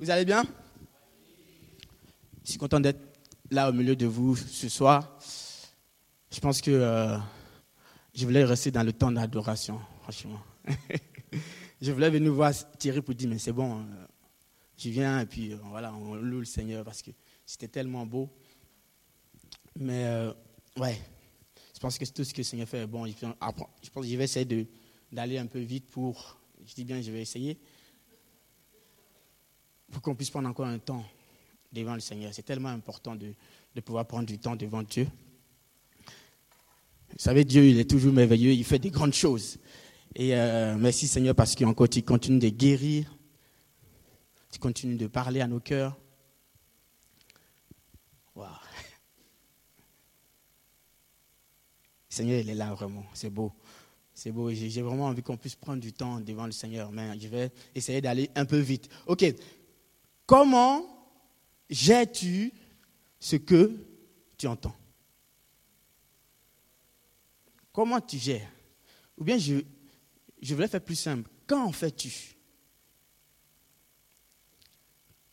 Vous allez bien? Je suis content d'être là au milieu de vous ce soir. Je pense que euh, je voulais rester dans le temps d'adoration, franchement. je voulais venir voir Thierry pour dire, mais c'est bon, euh, je viens et puis euh, voilà, on loue le Seigneur parce que c'était tellement beau. Mais ouais, je pense que tout ce que le Seigneur fait est bon. Je pense que je vais essayer d'aller un peu vite pour, je dis bien, je vais essayer, pour qu'on puisse prendre encore un temps devant le Seigneur. C'est tellement important de, pouvoir prendre du temps devant Dieu. Vous savez, Dieu, il est toujours merveilleux, il fait des grandes choses. Et euh, merci Seigneur parce qu'il continue de guérir, tu continues de parler à nos cœurs. Waouh. Seigneur, il est là vraiment, c'est beau. C'est beau, j'ai vraiment envie qu'on puisse prendre du temps devant le Seigneur, mais je vais essayer d'aller un peu vite. Ok, Comment gères-tu ce que tu entends? Comment tu gères? Ou bien je, je voulais faire plus simple. Qu'en fais-tu?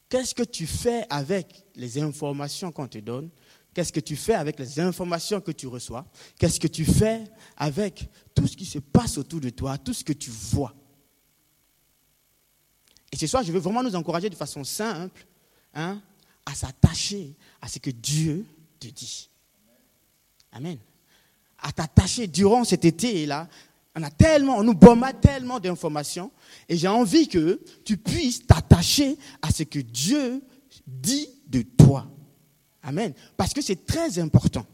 Qu'est-ce que tu fais avec les informations qu'on te donne? Qu'est-ce que tu fais avec les informations que tu reçois? Qu'est-ce que tu fais avec tout ce qui se passe autour de toi, tout ce que tu vois? Et ce soir, je veux vraiment nous encourager de façon simple hein, à s'attacher à ce que Dieu te dit. Amen. À t'attacher durant cet été-là. On a tellement, on nous bombarde tellement d'informations. Et j'ai envie que tu puisses t'attacher à ce que Dieu dit de toi. Amen. Parce que c'est très important.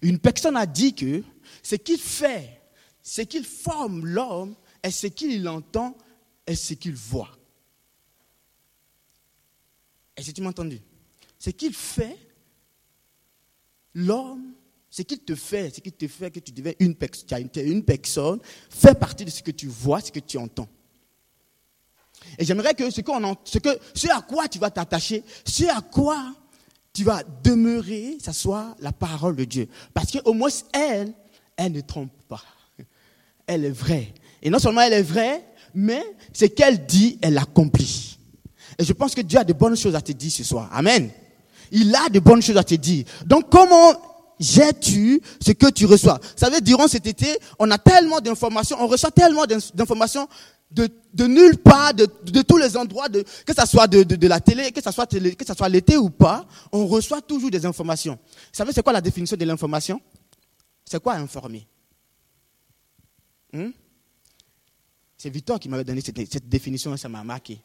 Une personne a dit que ce qu'il fait, ce qu'il forme l'homme, est ce qu'il entend est ce qu'il voit. Est-ce que tu m'as entendu? Ce qu'il fait, l'homme, ce qu'il te fait, ce qui te fait que tu deviens une, une personne, fait partie de ce que tu vois, ce que tu entends. Et j'aimerais que ce, ce, que ce à quoi tu vas t'attacher, ce à quoi tu vas demeurer, ça soit la parole de Dieu. Parce qu'au moins, elle, elle ne trompe pas. Elle est vraie. Et non seulement elle est vraie, mais ce qu'elle dit, elle l'accomplit. Et je pense que Dieu a de bonnes choses à te dire ce soir. Amen. Il a de bonnes choses à te dire. Donc comment gères-tu ce que tu reçois? Vous savez, durant cet été, on a tellement d'informations, on reçoit tellement d'informations de, de, nulle part, de, de, tous les endroits, de, que ce soit de, la télé, que ce soit, que ça soit l'été ou pas, on reçoit toujours des informations. Vous savez, c'est quoi la définition de l'information? C'est quoi informer? Hmm? C'est Victor qui m'avait donné cette, définition ça m'a marqué.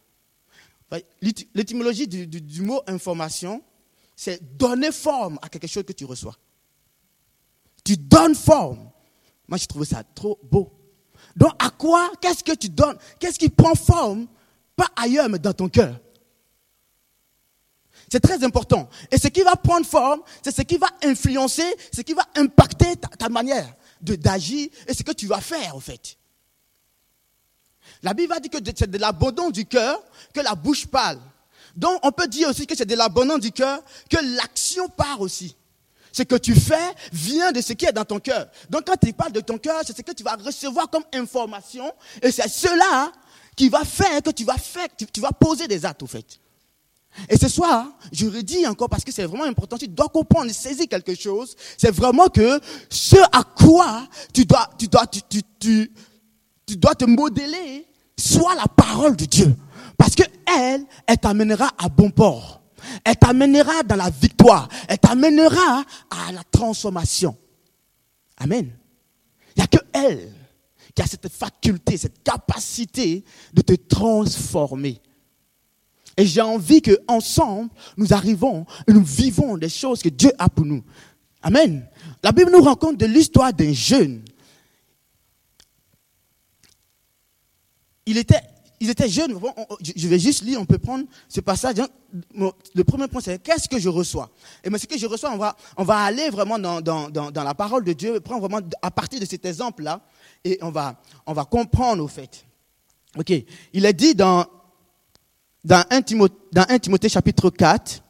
L'étymologie du, mot information, c'est donner forme à quelque chose que tu reçois. Tu donnes forme. Moi, j'ai trouvé ça trop beau. Donc, à quoi Qu'est-ce que tu donnes Qu'est-ce qui prend forme Pas ailleurs, mais dans ton cœur? C'est très important. Et ce qui va prendre forme, c'est ce qui va influencer, ce qui va impacter ta, ta manière d'agir et ce que tu vas faire, en fait. La Bible va dire que c'est de l'abandon du cœur que la bouche parle. Donc on peut dire aussi que c'est de l'abandon du cœur que l'action part aussi. Ce que tu fais vient de ce qui est dans ton cœur. Donc quand tu parles de ton cœur, c'est ce que tu vas recevoir comme information et c'est cela qui va faire que tu vas faire, tu, vas poser des actes au fait. Et ce soir, je redis encore parce que c'est vraiment important, tu dois comprendre, saisir quelque chose. C'est vraiment que ce à quoi tu dois, tu dois, tu, dois te modeler soit la parole de Dieu. Parce que elle, t'amènera à bon port. Elle t'amènera dans la victoire. Elle t'amènera à la transformation. Amen. Il n'y a que elle qui a cette faculté, cette capacité de te transformer. Et j'ai envie que ensemble, nous arrivons et nous vivons des choses que Dieu a pour nous. Amen. La Bible nous raconte de l'histoire d'un jeune il était, ils étaient jeunes. je vais juste lire, on peut prendre ce passage. Le premier point, c'est qu'est-ce que je reçois? Et ce que je reçois, on va, aller vraiment dans, la parole de Dieu, prendre vraiment à partir de cet exemple-là, et on va, comprendre au fait. Ok, il est dit dans, dans 1 Timothée, dans 1 Timothée chapitre 4,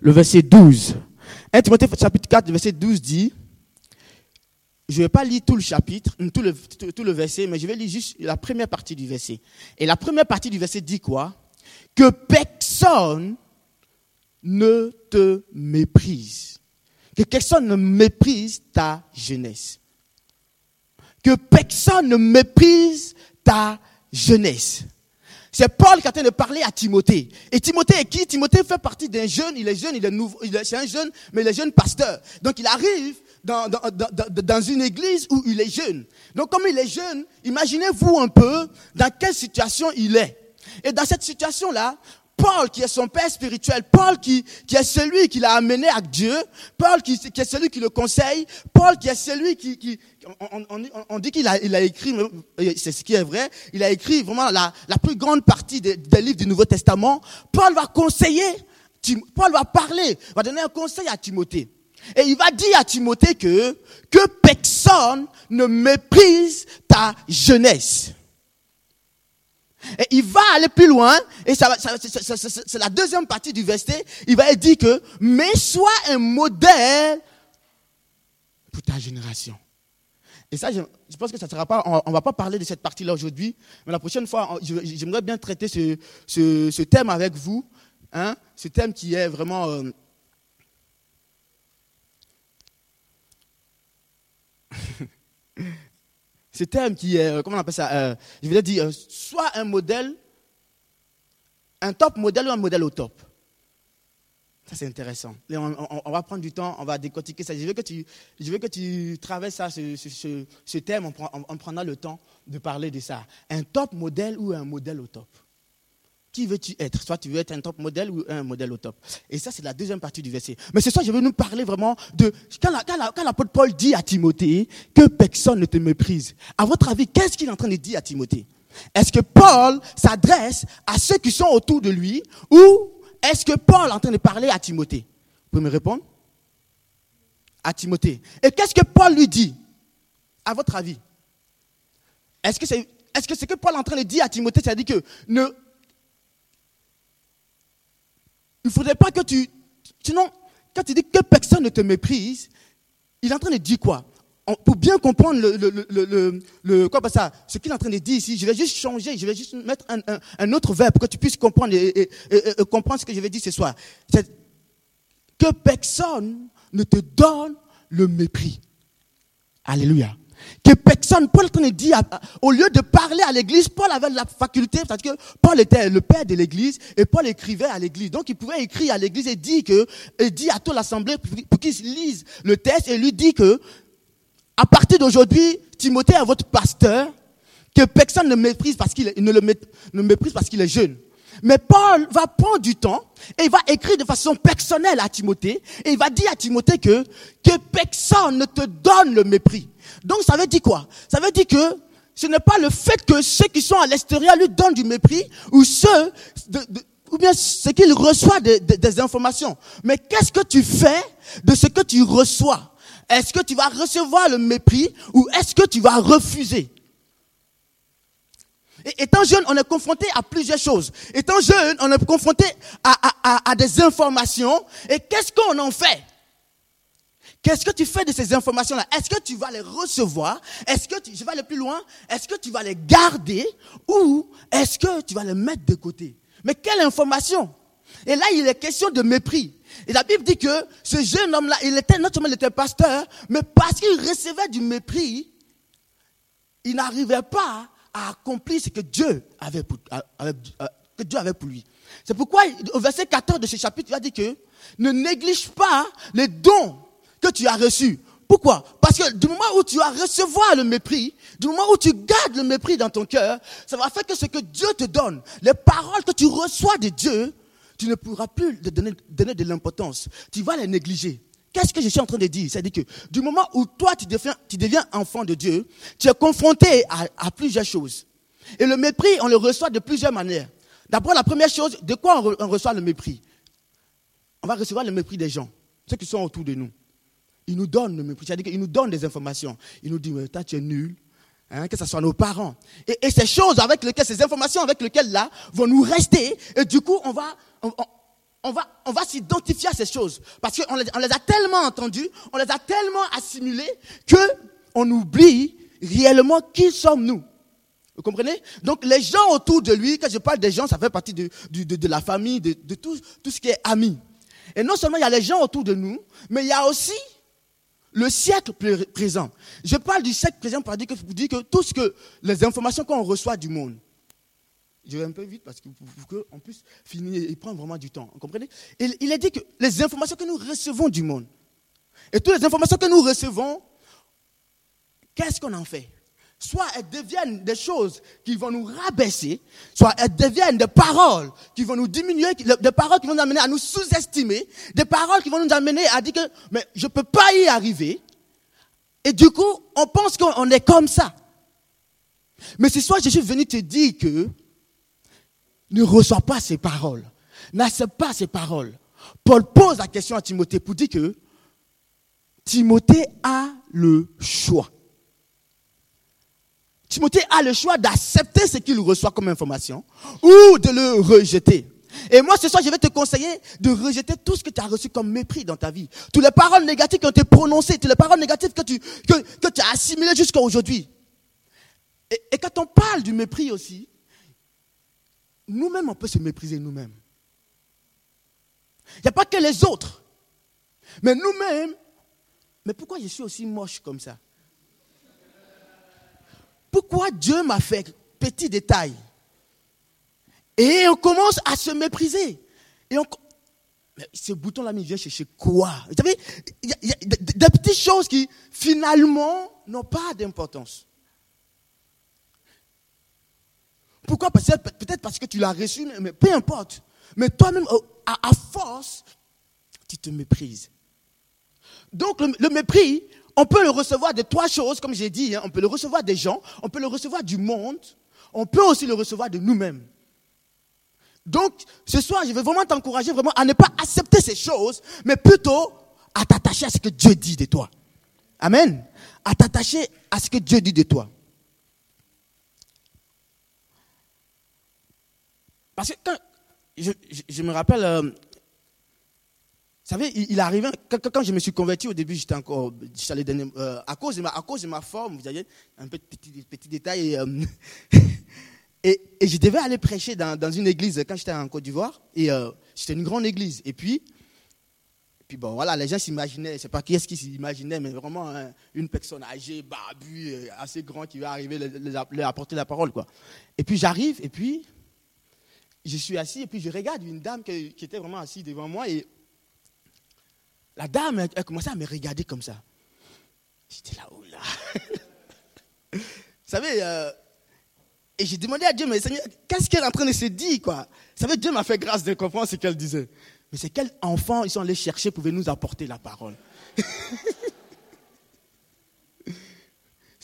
le verset 12. 1 Timothée chapitre 4, le verset 12 dit, je ne vais pas lire tout le chapitre, tout le, tout, le verset, mais je vais lire juste la première partie du verset. Et la première partie du verset dit quoi? Que personne ne te méprise. Que personne ne méprise ta jeunesse. Que personne ne méprise ta jeunesse. C'est Paul qui est en train de parler à Timothée. Et Timothée est qui? Timothée fait partie d'un jeune, il est jeune, il est nouveau, c'est un jeune, mais il est jeune pasteur. Donc il arrive dans, dans, dans, dans, une église où il est jeune. Donc comme il est jeune, imaginez-vous un peu dans quelle situation il est. Et dans cette situation-là, Paul qui est son père spirituel, Paul qui, qui est celui qui l'a amené à Dieu, Paul qui, qui, est celui qui le conseille, Paul qui est celui qui... qui on, on, on, dit qu'il a, il a écrit, c'est ce qui est vrai, il a écrit vraiment la, la plus grande partie des, des livres du Nouveau Testament. Paul va conseiller, Paul va parler, va donner un conseil à Timothée. Et il va dire à Timothée que, que personne ne méprise ta jeunesse. Et il va aller plus loin, et ça, c'est la deuxième partie du verset. Il va dire que, mais sois un modèle pour ta génération. Et ça, je, pense que ça sera pas, on, ne va pas parler de cette partie-là aujourd'hui, mais la prochaine fois, j'aimerais bien traiter ce, thème avec vous, hein, ce thème qui est vraiment euh, ce thème qui est, euh, comment on appelle ça euh, Je voulais dire, euh, soit un modèle, un top modèle ou un modèle au top. Ça, c'est intéressant. on, va prendre du temps, on va décortiquer ça. Je veux que tu, je veux que tu traverses ça, ce, thème, on prendra le temps de parler de ça. Un top modèle ou un modèle au top qui veux-tu être? Soit tu veux être un top modèle ou un modèle au top. Et ça, c'est la deuxième partie du verset. Mais ce soir, je veux nous parler vraiment de quand l'apôtre Paul dit à Timothée que personne ne te méprise. À votre avis, qu'est-ce qu'il est en train de dire à Timothée? Est-ce que Paul s'adresse à ceux qui sont autour de lui ou est-ce que Paul est en train de parler à Timothée? Vous pouvez me répondre? À Timothée. Et qu'est-ce que Paul lui dit? À votre avis Est-ce que c'est est-ce que ce que Paul est en train de dire à Timothée, c'est-à-dire que ne il ne faudrait pas que tu... Sinon, quand tu dis que personne ne te méprise, il est en train de dire quoi? Pour bien comprendre le, le, le, quoi, ça, ce qu'il est en train de dire ici, je vais juste changer, je vais juste mettre un, un, autre verbe pour que tu puisses comprendre et, comprendre ce que je vais dire ce soir. C'est que personne ne te donne le mépris. Alléluia que personne, Paul dit, au lieu de parler à l'église, Paul avait la faculté, parce que Paul était le père de l'église, et Paul écrivait à l'église. Donc il pouvait écrire à l'église et dire que, et dit à toute l'assemblée pour qu'ils lisent le texte et lui dit que, à partir d'aujourd'hui, Timothée est votre pasteur, que personne ne méprise parce qu'il ne le ne méprise parce qu'il est jeune. Mais Paul va prendre du temps et il va écrire de façon personnelle à Timothée et il va dire à Timothée que, que personne ne te donne le mépris. Donc ça veut dire quoi? Ça veut dire que ce n'est pas le fait que ceux qui sont à l'extérieur lui donnent du mépris ou ceux, ou bien ce qu'il reçoit des informations. Mais qu'est-ce que tu fais de ce que tu reçois? Est-ce que tu vas recevoir le mépris ou est-ce que tu vas refuser? Et étant jeune, on est confronté à plusieurs choses. Étant jeune, on est confronté à des informations. Et qu'est-ce qu'on en fait? Qu'est-ce que tu fais de ces informations-là? Est-ce que tu vas les recevoir? Est-ce que tu, je vais aller plus loin. Est-ce que tu vas les garder? Ou est-ce que tu vas les mettre de côté? Mais quelle information? Et là, il est question de mépris. Et la Bible dit que ce jeune homme-là, il était, non seulement était pasteur, mais parce qu'il recevait du mépris, il n'arrivait pas à accomplir ce que Dieu avait pour lui. C'est pourquoi, au verset 14 de ce chapitre, il a dit que ne néglige pas les dons que tu as reçu. Pourquoi? Parce que du moment où tu vas recevoir le mépris, du moment où tu gardes le mépris dans ton cœur, ça va faire que ce que Dieu te donne, les paroles que tu reçois de Dieu, tu ne pourras plus donner, donner de l'importance. Tu vas les négliger. Qu'est-ce que je suis en train de dire? C'est-à-dire que du moment où toi, tu deviens, enfant de Dieu, tu es confronté à, plusieurs choses. Et le mépris, on le reçoit de plusieurs manières. D'abord, la première chose, de quoi on reçoit le mépris? On va recevoir le mépris des gens, ceux qui sont autour de nous. Il nous donne nous donne des informations. Il nous dit, toi, tu es nul. Hein, que ce soit nos parents. Et, ces choses avec lesquelles, ces informations avec lesquelles là, vont nous rester. Et du coup, on va, on, va, on va s'identifier à ces choses. Parce qu'on les, on les a tellement entendues, on les a tellement assimilées, que on oublie réellement qui sommes-nous. Vous comprenez? Donc les gens autour de lui, quand je parle des gens, ça fait partie de, de, la famille, de, tout, tout ce qui est ami. Et non seulement il y a les gens autour de nous, mais il y a aussi le siècle présent. Je parle du siècle présent pour dire que, pour que tout ce que les informations qu'on reçoit du monde, je vais un peu vite parce que qu'on puisse finir et prendre vraiment du temps. Vous comprenez? Il, il a dit que les informations que nous recevons du monde, et toutes les informations que nous recevons, qu'est-ce qu'on en fait? Soit elles deviennent des choses qui vont nous rabaisser, soit elles deviennent des paroles qui vont nous diminuer, des paroles qui vont nous amener à nous sous-estimer, des paroles qui vont nous amener à dire que mais je ne peux pas y arriver. Et du coup, on pense qu'on est comme ça. Mais ce soir, je suis venu te dire que ne reçois pas ces paroles. N'accepte pas ces paroles. Paul pose la question à Timothée pour dire que Timothée a le choix. Timothée a le choix d'accepter ce qu'il reçoit comme information ou de le rejeter. Et moi, ce soir, je vais te conseiller de rejeter tout ce que tu as reçu comme mépris dans ta vie. Toutes les paroles négatives qui ont été prononcées, toutes les paroles négatives que tu, que, tu as assimilées jusqu'à aujourd'hui. Et, et quand on parle du mépris aussi, nous-mêmes, on peut se mépriser nous-mêmes. Il n'y a pas que les autres. Mais nous-mêmes, mais pourquoi je suis aussi moche comme ça? Pourquoi Dieu m'a fait petit détail? Et on commence à se mépriser. Et on, mais ce bouton-là, il vient chercher quoi? Vous savez, des petites choses qui, finalement, n'ont pas d'importance. Pourquoi? Peut-être parce que tu l'as reçu, mais peu importe. Mais toi-même, à, force, tu te méprises. Donc le, mépris, on peut le recevoir de trois choses, comme j'ai dit. Hein. On peut le recevoir des gens, on peut le recevoir du monde, on peut aussi le recevoir de nous-mêmes. Donc, ce soir, je vais vraiment t'encourager vraiment à ne pas accepter ces choses, mais plutôt à t'attacher à ce que Dieu dit de toi. Amen. À t'attacher à ce que Dieu dit de toi. Parce que quand, je, me rappelle, euh, savez, il, arrivait, quand, je me suis converti au début, j'étais encore, j'allais euh, à, cause de ma, forme, vous voyez, un petit, petit détail, et, euh, et, je devais aller prêcher dans, une église quand j'étais en Côte d'Ivoire, et c'était une grande église, et puis, puis bon, voilà, les gens s'imaginaient, je ne sais pas qui est-ce qui s'imaginaient, mais vraiment hein, une personne âgée, barbue, assez grand qui va arriver leur apporter la parole, quoi. Et puis j'arrive, et puis je suis assis et puis je regarde une dame qui, était vraiment assise devant moi et la dame, elle, commençait à me regarder comme ça. J'étais là, oh là. Vous savez, euh, et j'ai demandé à Dieu, mais Seigneur, qu'est-ce qu'elle est en train de se dire, quoi? Vous savez, Dieu m'a fait grâce de comprendre ce qu'elle disait. Mais c'est quel enfant ils sont allés chercher pour nous apporter la parole?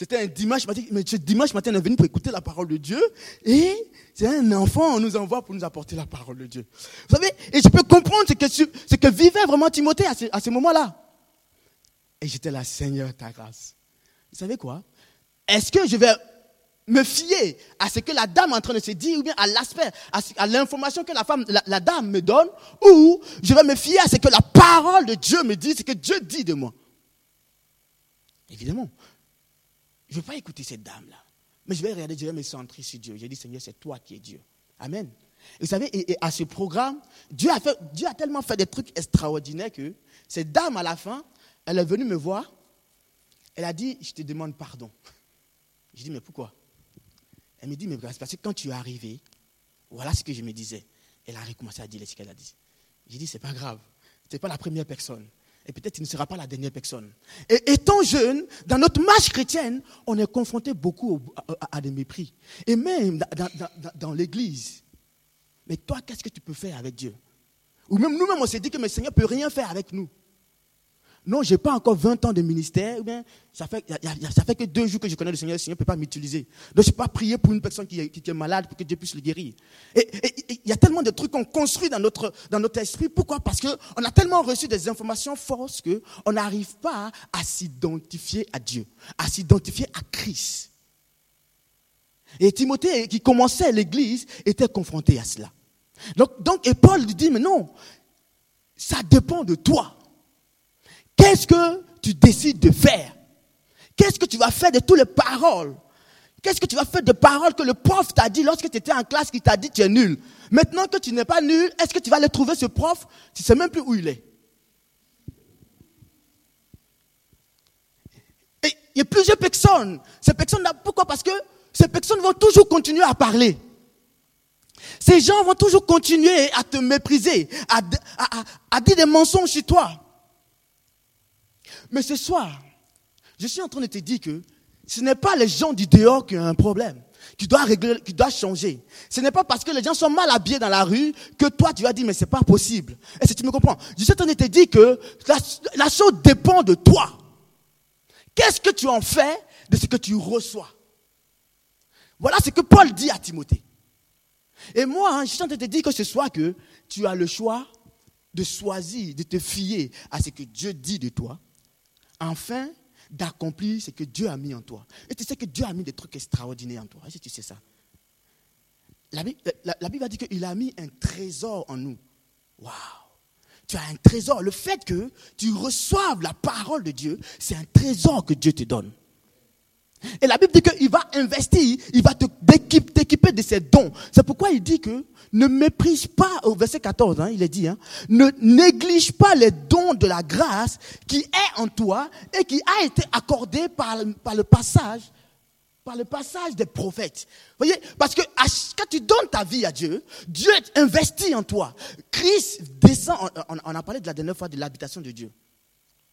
C'était un dimanche matin, mais ce dimanche matin, on est venu pour écouter la parole de Dieu. Et c'est un enfant, on nous envoie pour nous apporter la parole de Dieu. Vous savez, et je peux comprendre ce que, ce que vivait vraiment Timothée à ce, à ce moment-là. Et j'étais là, Seigneur, ta grâce. Vous savez quoi? Est-ce que je vais me fier à ce que la dame est en train de se dire, ou bien à l'aspect, à, l'information que la femme, la, la, dame me donne, ou je vais me fier à ce que la parole de Dieu me dit, ce que Dieu dit de moi? Évidemment, je ne vais pas écouter cette dame-là. Mais je vais regarder, je vais me centrer sur Dieu. J'ai dit, Seigneur, c'est toi qui es Dieu. Amen. vous savez, et, à ce programme, Dieu a, fait, Dieu a tellement fait des trucs extraordinaires que cette dame, à la fin, elle est venue me voir. Elle a dit, je te demande pardon. Je dis, mais pourquoi? Elle me dit, mais parce que quand tu es arrivé, voilà ce que je me disais. Elle a recommencé à dire ce qu'elle a dit. J'ai dit, c'est pas grave. Tu n'es pas la première personne. Et peut-être tu ne seras pas la dernière personne. Et étant jeune, dans notre marche chrétienne, on est confronté beaucoup à, des mépris. Et même dans, dans l'église. Mais toi, qu'est-ce que tu peux faire avec Dieu? Ou même nous-mêmes, on s'est dit que le Seigneur ne peut rien faire avec nous. Non, je n'ai pas encore 20 ans de ministère, ça fait, fait que deux jours que je connais le Seigneur, le Seigneur ne peut pas m'utiliser. Donc, je ne peux pas prier pour une personne qui est, malade pour que Dieu puisse le guérir. Et il y a tellement de trucs qu'on construit dans notre, dans notre esprit. Pourquoi? Parce qu'on a tellement reçu des informations fausses qu'on n'arrive pas à s'identifier à Dieu, à s'identifier à Christ. Et Timothée, qui commençait l'église, était confronté à cela. Donc, donc et Paul dit, mais non, ça dépend de toi. Qu'est-ce que tu décides de faire? Qu'est-ce que tu vas faire de toutes les paroles? Qu'est-ce que tu vas faire de paroles que le prof t'a dit lorsque tu étais en classe, qui t'a dit tu es nul? Maintenant que tu n'es pas nul, est-ce que tu vas aller trouver ce prof? Tu ne sais même plus où il est. Et il y a plusieurs personnes. Ces personnes, pourquoi? Parce que ces personnes vont toujours continuer à parler. Ces gens vont toujours continuer à te mépriser, à, à dire des mensonges sur toi. Mais ce soir, je suis en train de te dire que ce n'est pas les gens du dehors qui ont un problème, qui doivent régler, qui doivent changer. Ce n'est pas parce que les gens sont mal habillés dans la rue que toi tu vas dire mais c'est pas possible. Est-ce que tu me comprends? Je suis en train de te dire que la, la chose dépend de toi. Qu'est-ce que tu en fais de ce que tu reçois? Voilà ce que Paul dit à Timothée. Et moi, hein, je suis en train de te dire que ce soir que tu as le choix de choisir, de te fier à ce que Dieu dit de toi, afin d'accomplir ce que Dieu a mis en toi. Et tu sais que Dieu a mis des trucs extraordinaires en toi. Est-ce que tu sais ça? La Bible, la, Bible a dit qu'il a mis un trésor en nous. Waouh Tu as un trésor. Le fait que tu reçoives la parole de Dieu, c'est un trésor que Dieu te donne. Et la Bible dit qu'il va investir, il va t'équiper de ses dons. C'est pourquoi il dit que ne méprise pas, au verset 14, hein, il est dit, hein, ne néglige pas les dons de la grâce qui est en toi et qui a été accordé par, par le passage par le passage des prophètes. Vous voyez Parce que quand tu donnes ta vie à Dieu, Dieu investit en toi. Christ descend, on, on a parlé de la dernière fois de l'habitation de Dieu.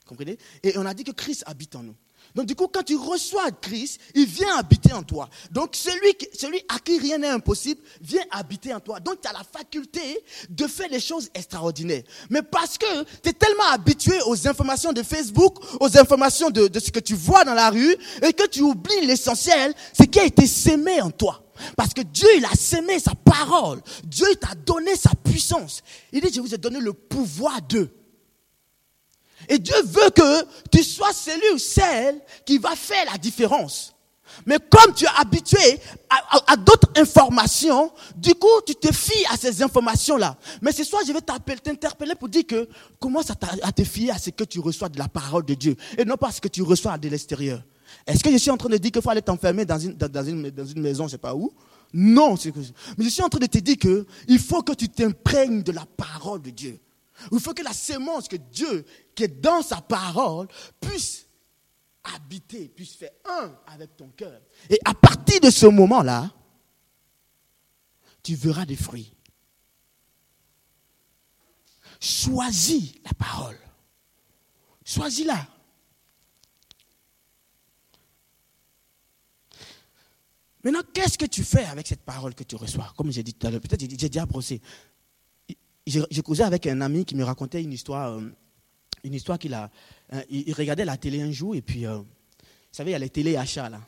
Comprenez? Et on a dit que Christ habite en nous. Donc du coup, quand tu reçois Christ, il vient habiter en toi. Donc celui, celui à qui rien n'est impossible vient habiter en toi. Donc tu as la faculté de faire des choses extraordinaires. Mais parce que tu es tellement habitué aux informations de Facebook, aux informations de, de ce que tu vois dans la rue, et que tu oublies l'essentiel, ce qui a été sémé en toi. Parce que Dieu, il a sémé sa parole. Dieu, t'a donné sa puissance. Il dit, je vous ai donné le pouvoir d'eux. Et Dieu veut que tu sois celui ou celle qui va faire la différence. Mais comme tu es habitué à, d'autres informations, du coup, tu te fies à ces informations-là. Mais ce soir, je vais t'interpeller pour dire que commence à, te fier à ce que tu reçois de la parole de Dieu et non pas à ce que tu reçois de l'extérieur. Est-ce que je suis en train de dire qu'il faut aller t'enfermer dans une, dans, une, dans une maison, je ne sais pas où? Non, mais je suis en train de te dire qu'il faut que tu t'imprègnes de la parole de Dieu. Il faut que la sémence que Dieu, qui est dans sa parole, puisse habiter, puisse faire un avec ton cœur. Et à partir de ce moment-là, tu verras des fruits. Choisis la parole. Choisis-la. Maintenant, qu'est-ce que tu fais avec cette parole que tu reçois? Comme j'ai dit tout à l'heure, peut-être j'ai déjà brossé j'ai causé avec un ami qui me racontait une histoire, euh, une histoire qu'il a. Euh, il, regardait la télé un jour et puis, euh, vous savez, il y a les téléachats là.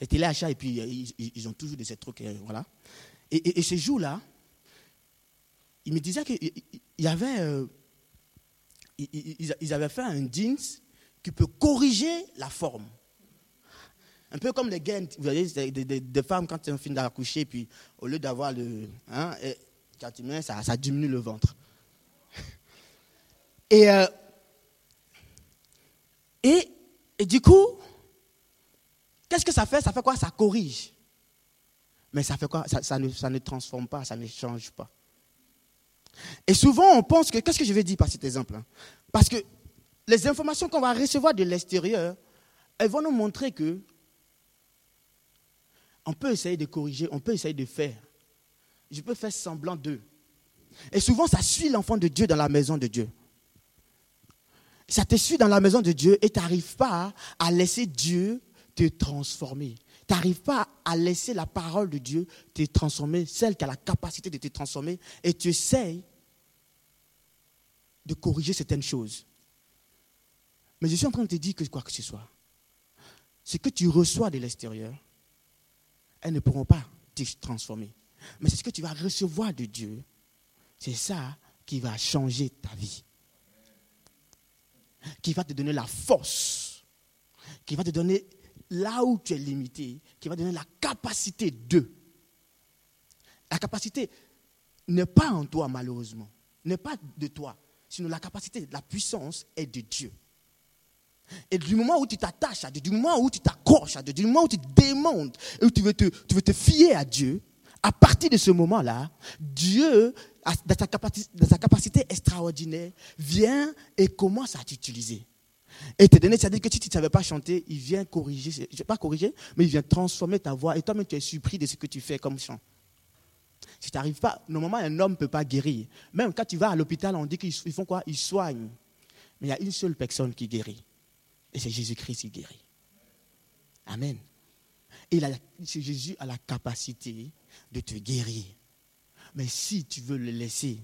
Les téléachats et puis ils, ont toujours de ces trucs, voilà. Et, ce jour-là, il me disait qu'il y avait, ils, avaient fait un jeans qui peut corriger la forme. Un peu comme les gains, vous voyez, des, femmes quand elles finissent d'accoucher, puis au lieu d'avoir le. Hein, ça, ça diminue le ventre. Et, euh, et, et, du coup, qu'est-ce que ça fait? Ça fait quoi? Ça corrige. Mais ça fait quoi? Ça, ça, ne, ça ne transforme pas, ça ne change pas. Et souvent, on pense que, qu'est-ce que je vais dire par cet exemple hein? Parce que les informations qu'on va recevoir de l'extérieur, elles vont nous montrer que on peut essayer de corriger, on peut essayer de faire je peux faire semblant d'eux. Et souvent, ça suit l'enfant de Dieu dans la maison de Dieu. Ça te suit dans la maison de Dieu et tu n'arrives pas à laisser Dieu te transformer. Tu n'arrives pas à laisser la parole de Dieu te transformer, celle qui a la capacité de te transformer, et tu essayes de corriger certaines choses. Mais je suis en train de te dire que quoi que ce soit, ce que tu reçois de l'extérieur, elles ne pourront pas te transformer. Mais c'est ce que tu vas recevoir de Dieu. C'est ça qui va changer ta vie. Qui va te donner la force. Qui va te donner là où tu es limité. Qui va te donner la capacité de. La capacité n'est pas en toi, malheureusement. N'est pas de toi. Sinon, la capacité, la puissance est de Dieu. Et du moment où tu t'attaches à Dieu, du moment où tu t'accroches à Dieu, du moment où tu démontes et où tu veux te, tu veux te fier à Dieu, à partir de ce moment-là, Dieu, dans sa, capacité, dans sa capacité extraordinaire, vient et commence à t'utiliser. Et te donner, c'est-à-dire que si tu ne savais pas chanter, il vient corriger, je ne vais pas corriger, mais il vient transformer ta voix. Et toi-même, tu es surpris de ce que tu fais comme chant. Si tu n'arrives pas, normalement, un homme ne peut pas guérir. Même quand tu vas à l'hôpital, on dit qu'ils font quoi? Ils soignent. Mais il y a une seule personne qui guérit. Et c'est Jésus-Christ qui guérit. Amen. Et Jésus a la capacité de te guérir. Mais si tu veux le laisser,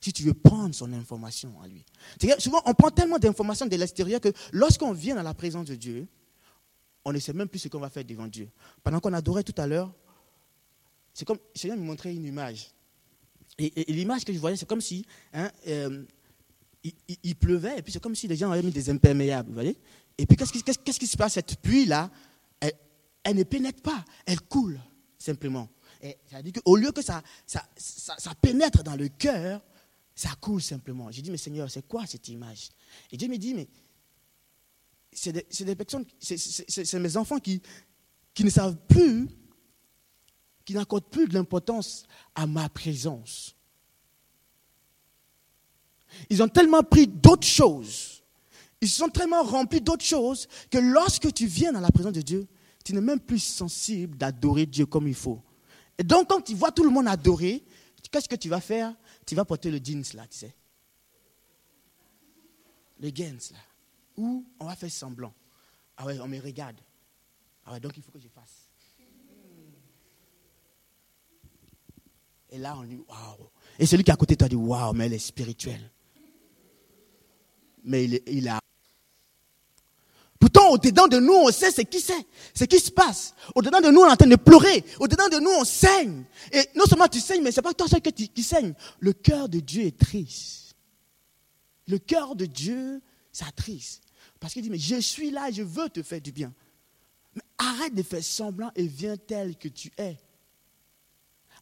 si tu veux prendre son information à lui. Souvent, on prend tellement d'informations de l'extérieur que lorsqu'on vient dans la présence de Dieu, on ne sait même plus ce qu'on va faire devant Dieu. Pendant qu'on adorait tout à l'heure, c'est comme, le Seigneur me montrait une image. Et, l'image que je voyais, c'est comme si hein, euh, il, pleuvait, et puis c'est comme si les gens avaient mis des imperméables, vous voyez Et puis qu'est-ce qui, se passe? Cette pluie-là, elle, elle, ne pénètre pas, elle coule, simplement. Et ça dit qu'au lieu que ça, ça, ça, pénètre dans le cœur, ça coule simplement. J'ai dit, mais Seigneur, c'est quoi cette image? Et Dieu me dit, mais c'est des, des, personnes, c'est mes enfants qui, qui ne savent plus qui n'accordent plus de l'importance à ma présence. Ils ont tellement pris d'autres choses, ils sont tellement remplis d'autres choses que lorsque tu viens dans la présence de Dieu, tu n'es même plus sensible d'adorer Dieu comme il faut. Et donc, quand tu vois tout le monde adorer, qu'est-ce que tu vas faire? Tu vas porter le jeans là, tu sais. Le jeans là. Ou on va faire semblant. Ah ouais, on me regarde. Ah ouais, donc il faut que je fasse. Et là, on dit, waouh. Et celui qui est à côté de toi dit, waouh, mais elle est spirituelle. Mais il, il a. Pourtant, au-dedans de nous, on sait ce qui c'est, ce qui se passe. Au-dedans de nous, on est en train de pleurer. Au-dedans de nous, on saigne. Et non seulement tu saignes, mais ce n'est pas toi seul qui saigne. Le cœur de Dieu est triste. Le cœur de Dieu s'attriste. Parce qu'il dit, mais je suis là, je veux te faire du bien. Mais arrête de faire semblant et viens tel que tu es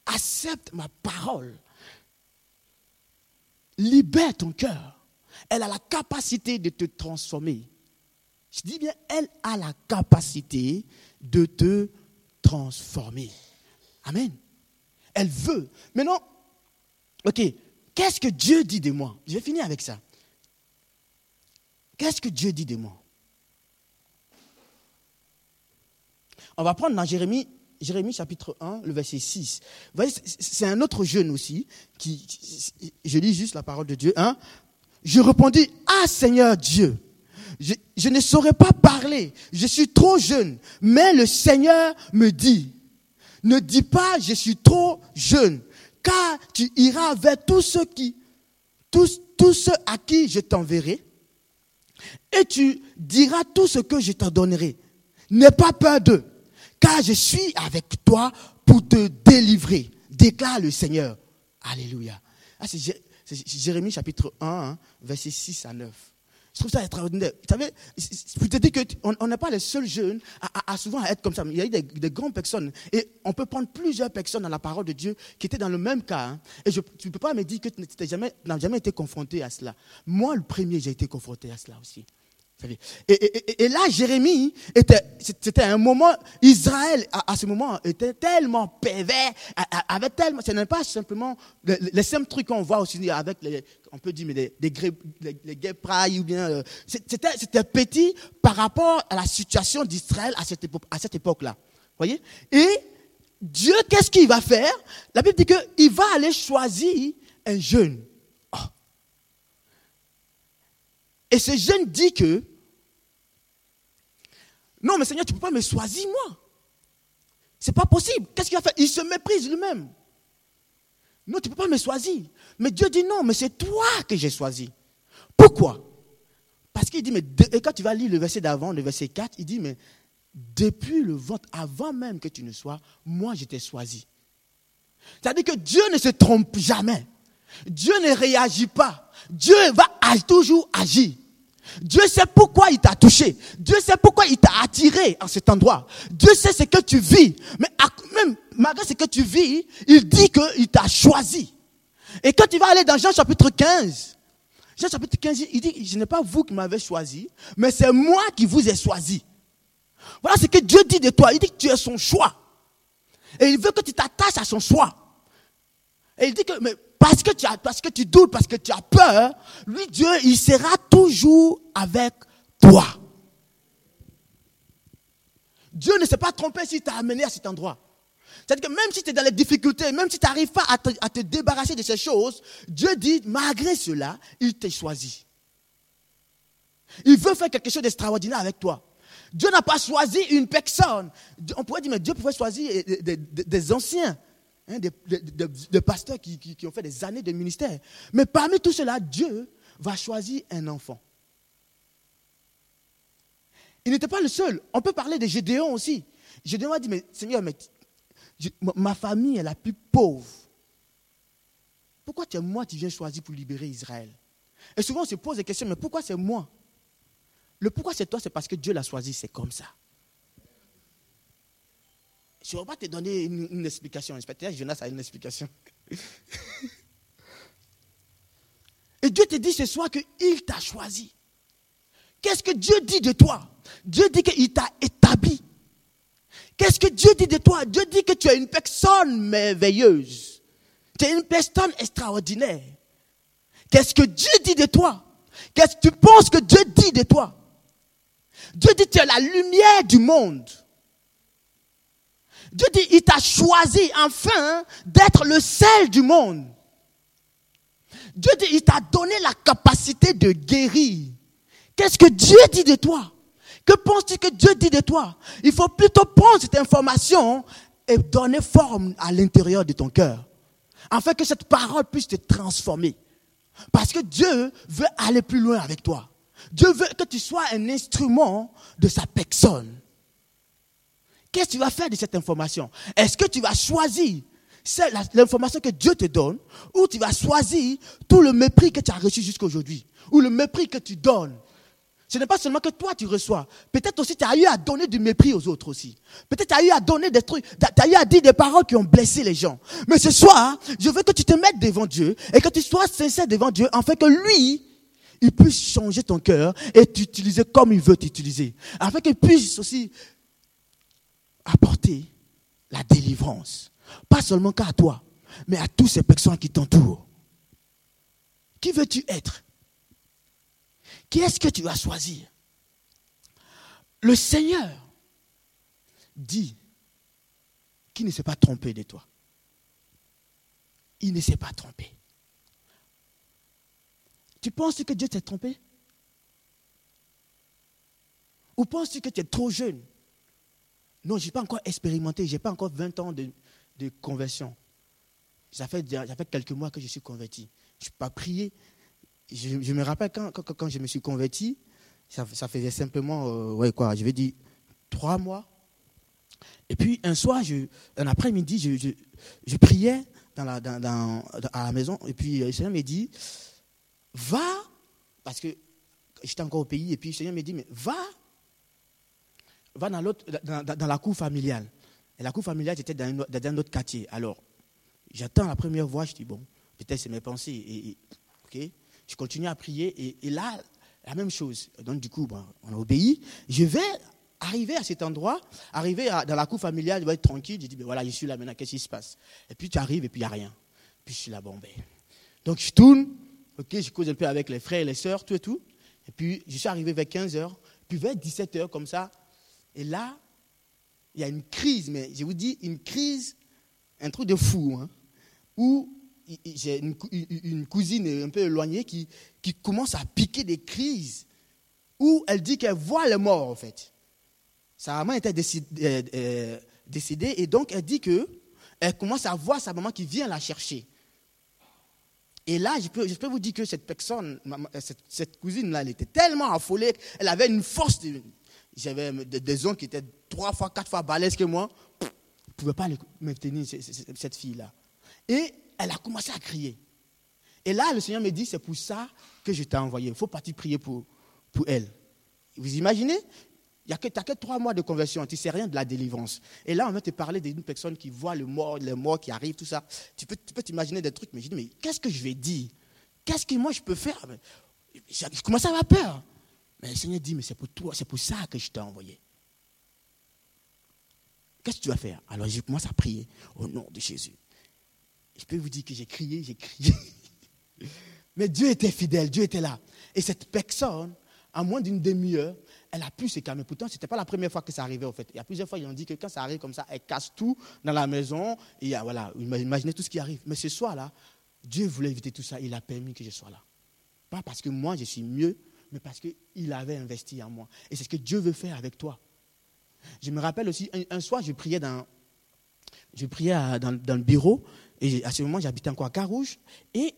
accepte ma parole. Libère ton cœur. Elle a la capacité de te transformer. Je dis bien, elle a la capacité de te transformer. Amen. Elle veut. Maintenant, ok, qu'est-ce que Dieu dit de moi? Je vais finir avec ça. Qu'est-ce que Dieu dit de moi? On va prendre dans Jérémie Jérémie chapitre 1, le verset 6. Vous voyez, c'est un autre jeune aussi, qui, je lis juste la parole de Dieu. Hein. Je répondis, ah Seigneur Dieu, je, ne saurais pas parler, je suis trop jeune. Mais le Seigneur me dit, ne dis pas je suis trop jeune, car tu iras vers tous ceux qui, tous, tous ceux à qui je t'enverrai, et tu diras tout ce que je t'en donnerai. N'aie pas peur d'eux car je suis avec toi pour te délivrer, déclare le Seigneur. Alléluia. Ah, c'est Jérémie chapitre 1, hein, verset 6 à 9. Je trouve ça extraordinaire. Vous savez, je te dire qu'on n'est pas les seuls jeunes à, souvent être comme ça. Il y a eu des, grandes personnes. Et on peut prendre plusieurs personnes dans la parole de Dieu qui étaient dans le même cas. Hein. Et tu ne peux pas me dire que tu n'as jamais été confronté à cela. Moi, le premier, j'ai été confronté à cela aussi. Et, là, Jérémie, c'était un moment, Israël, à, ce moment, était tellement pervers, avait tellement, ce n'est pas simplement les, simples trucs qu'on voit aussi avec, les, on peut dire, mais des, les, gay ou bien, euh, c'était petit par rapport à la situation d'Israël à cette, époque, à cette époque-là. Voyez? Et Dieu, qu'est-ce qu'il va faire? La Bible dit qu'il va aller choisir un jeune. Et ce jeune dit que, non, mais Seigneur, tu ne peux pas me choisir, moi. Ce n'est pas possible. Qu'est-ce qu'il va faire? Il se méprise lui-même. Non, tu ne peux pas me choisir. Mais Dieu dit non, mais c'est toi que j'ai choisi. Pourquoi? Parce qu'il dit, mais et quand tu vas lire le verset d'avant, le verset 4, il dit, mais depuis le ventre, avant même que tu ne sois, moi je t'ai choisi. C'est-à-dire que Dieu ne se trompe jamais. Dieu ne réagit pas. Dieu va toujours agir. Dieu sait pourquoi il t'a touché. Dieu sait pourquoi il t'a attiré à cet endroit. Dieu sait ce que tu vis. Mais même malgré ce que tu vis, il dit qu'il t'a choisi. Et quand tu vas aller dans Jean chapitre 15, Jean chapitre 15, il dit, ce n'est pas vous qui m'avez choisi, mais c'est moi qui vous ai choisi. Voilà ce que Dieu dit de toi. Il dit que tu es son choix. Et il veut que tu t'attaches à son choix. Et il dit que, mais parce que tu as, parce que tu doutes, parce que tu as peur, lui, Dieu, il sera toujours avec toi. Dieu ne s'est pas trompé s'il t'a amené à cet endroit. C'est-à-dire que même si tu es dans les difficultés, même si tu n'arrives pas à te, débarrasser de ces choses, Dieu dit, malgré cela, il t'a choisi. Il veut faire quelque chose d'extraordinaire avec toi. Dieu n'a pas choisi une personne. On pourrait dire, mais Dieu pouvait choisir des, anciens, hein, des, pasteurs qui, qui, ont fait des années de ministère. Mais parmi tout cela, Dieu va choisir un enfant. Il n'était pas le seul. On peut parler de Gédéon aussi. Gédéon a dit, mais Seigneur, mais ma famille est la plus pauvre. Pourquoi tu es moi qui viens choisir pour libérer Israël? Et souvent on se pose des questions, mais pourquoi c'est moi? Le pourquoi c'est toi, c'est parce que Dieu l'a choisi, c'est comme ça. Je ne vais pas te donner une, explication. Peut-être Jonas a une explication. Et Dieu te dit ce soir qu'il t'a choisi. Qu'est-ce que Dieu dit de toi? Dieu dit qu'il t'a établi. Qu'est-ce que Dieu dit de toi? Dieu dit que tu es une personne merveilleuse. Tu es une personne extraordinaire. Qu'est-ce que Dieu dit de toi? Qu'est-ce que tu penses que Dieu dit de toi? Dieu dit que tu es la lumière du monde. Dieu dit il t'a choisi enfin d'être le sel du monde. Dieu dit il t'a donné la capacité de guérir. Qu'est-ce que Dieu dit de toi? Que penses-tu que Dieu dit de toi? Il faut plutôt prendre cette information et donner forme à l'intérieur de ton cœur. Afin que cette parole puisse te transformer. Parce que Dieu veut aller plus loin avec toi. Dieu veut que tu sois un instrument de sa personne. Qu'est-ce que tu vas faire de cette information? Est-ce que tu vas choisir l'information que Dieu te donne ou tu vas choisir tout le mépris que tu as reçu jusqu'à aujourd'hui ou le mépris que tu donnes? Ce n'est pas seulement que toi tu reçois. Peut-être aussi tu as eu à donner du mépris aux autres aussi. Peut-être tu as eu à donner des trucs, tu as eu à dire des paroles qui ont blessé les gens. Mais ce soir, je veux que tu te mettes devant Dieu et que tu sois sincère devant Dieu afin que lui, il puisse changer ton cœur et t'utiliser comme il veut t'utiliser. Afin qu'il puisse aussi apporter la délivrance. Pas seulement qu'à toi, mais à toutes ces personnes qui t'entourent. Qui veux-tu être? Qui est-ce que tu vas choisir? Le Seigneur dit qu'il ne s'est pas trompé de toi. Il ne s'est pas trompé. Tu penses que Dieu t'est trompé? Ou penses-tu que tu es trop jeune Non, je n'ai pas encore expérimenté, je n'ai pas encore 20 ans de, conversion. Ça fait, quelques mois que je suis converti. Je n'ai pas prié, je, me rappelle quand, je me suis converti, ça, faisait simplement, euh, ouais, quoi, je vais dire, trois mois. Et puis un soir, un après-midi, je, priais à la maison, et puis le Seigneur m'a dit, va, parce que j'étais encore au pays, et puis le Seigneur m'a dit, mais va, va dans, dans, dans, la cour familiale. Et la cour familiale, c'était dans, un autre quartier. Alors, j'attends la première voix, je dis, bon, peut-être c'est mes pensées. Et, je continue à prier et, là, la même chose. Donc du coup, on a obéi. Je vais arriver à cet endroit, arriver dans la cour familiale, je vais être tranquille. Je dis, ben voilà, je suis là maintenant, qu'est-ce qui se passe? Et puis tu arrives et puis il n'y a rien. Puis je suis là, bon, ben. Donc je tourne, ok, je cause un peu avec les frères et les sœurs, tout et tout. Et puis je suis arrivé vers 15h, puis vers 17h comme ça. Et là, il y a une crise, mais je vous dis, une crise, un truc de fou, hein, où j'ai une, cousine un peu éloignée qui, qui commence à piquer des crises où elle dit qu'elle voit les morts, en fait. Sa maman était euh, euh, décédée, et donc elle dit que elle commence à voir sa maman qui vient la chercher. Et là, je peux, je peux vous dire que cette personne, cette, cousine-là, elle était tellement affolée, elle avait une force. J'avais des, hommes qui étaient trois fois, quatre fois balèzes que moi, ne pouvaient pas me tenir, cette fille-là. Et elle a commencé à crier. Et là, le Seigneur me dit, c'est pour ça que je t'ai envoyé. Il faut partir prier pour, pour elle. Vous imaginez? Il n'y a que, trois mois de conversion, tu ne sais rien de la délivrance. Et là, on va te parler d'une personne qui voit le mort, les morts qui arrivent, tout ça. Tu peux, tu peux t'imaginer des trucs, mais je dis, mais qu'est-ce que je vais dire? Qu'est-ce que moi je peux faire? Je commençais à avoir peur. Mais le Seigneur dit, mais c'est pour toi, c'est pour ça que je t'ai envoyé. Qu'est-ce que tu vas faire? Alors je commence à prier au nom de Jésus. Je peux vous dire que j'ai crié, j'ai crié. Mais Dieu était fidèle, Dieu était là. Et cette personne, en moins d'une demi-heure, elle a pu se calmer. Pourtant, ce n'était pas la première fois que ça arrivait, en fait. Il y a plusieurs fois, ils ont dit que quand ça arrive comme ça, elle casse tout dans la maison. Et voilà, imaginez tout ce qui arrive. Mais ce soir-là, Dieu voulait éviter tout ça. Il a permis que je sois là. Pas parce que moi, je suis mieux, mais parce qu'il avait investi en moi. Et c'est ce que Dieu veut faire avec toi. Je me rappelle aussi, un, soir, je priais, dans, je priais dans, le bureau. Et à ce moment, j'habitais encore à Carouge. Et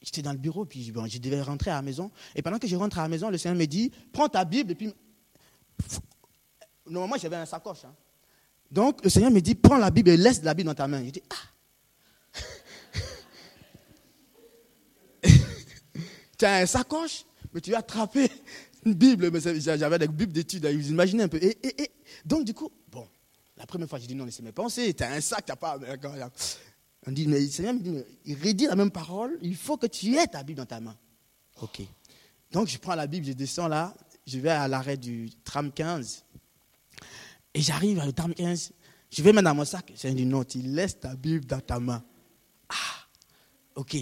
j'étais dans le bureau, puis bon, je devais rentrer à la maison. Et pendant que je rentre à la maison, le Seigneur me dit Prends ta Bible. Et puis, normalement, j'avais un sacoche. Hein. Donc, le Seigneur me dit Prends la Bible et laisse la Bible dans ta main. Je dis Ah Tu as un sacoche, mais tu as attrapé une Bible. Mais j'avais des Bibles d'études, vous imaginez un peu. Et, donc, du coup, bon, la première fois, j'ai dit non, laissez mes pensées. Tu as un sac, tu pas. On dit, mais il redit la même parole, il faut que tu aies ta Bible dans ta main. Ok. Donc, je prends la Bible, je descends là, je vais à l'arrêt du tram 15. Et j'arrive à tram 15, je vais mettre dans mon sac. J'ai dit, non, tu laisses ta Bible dans ta main. Ah, ok.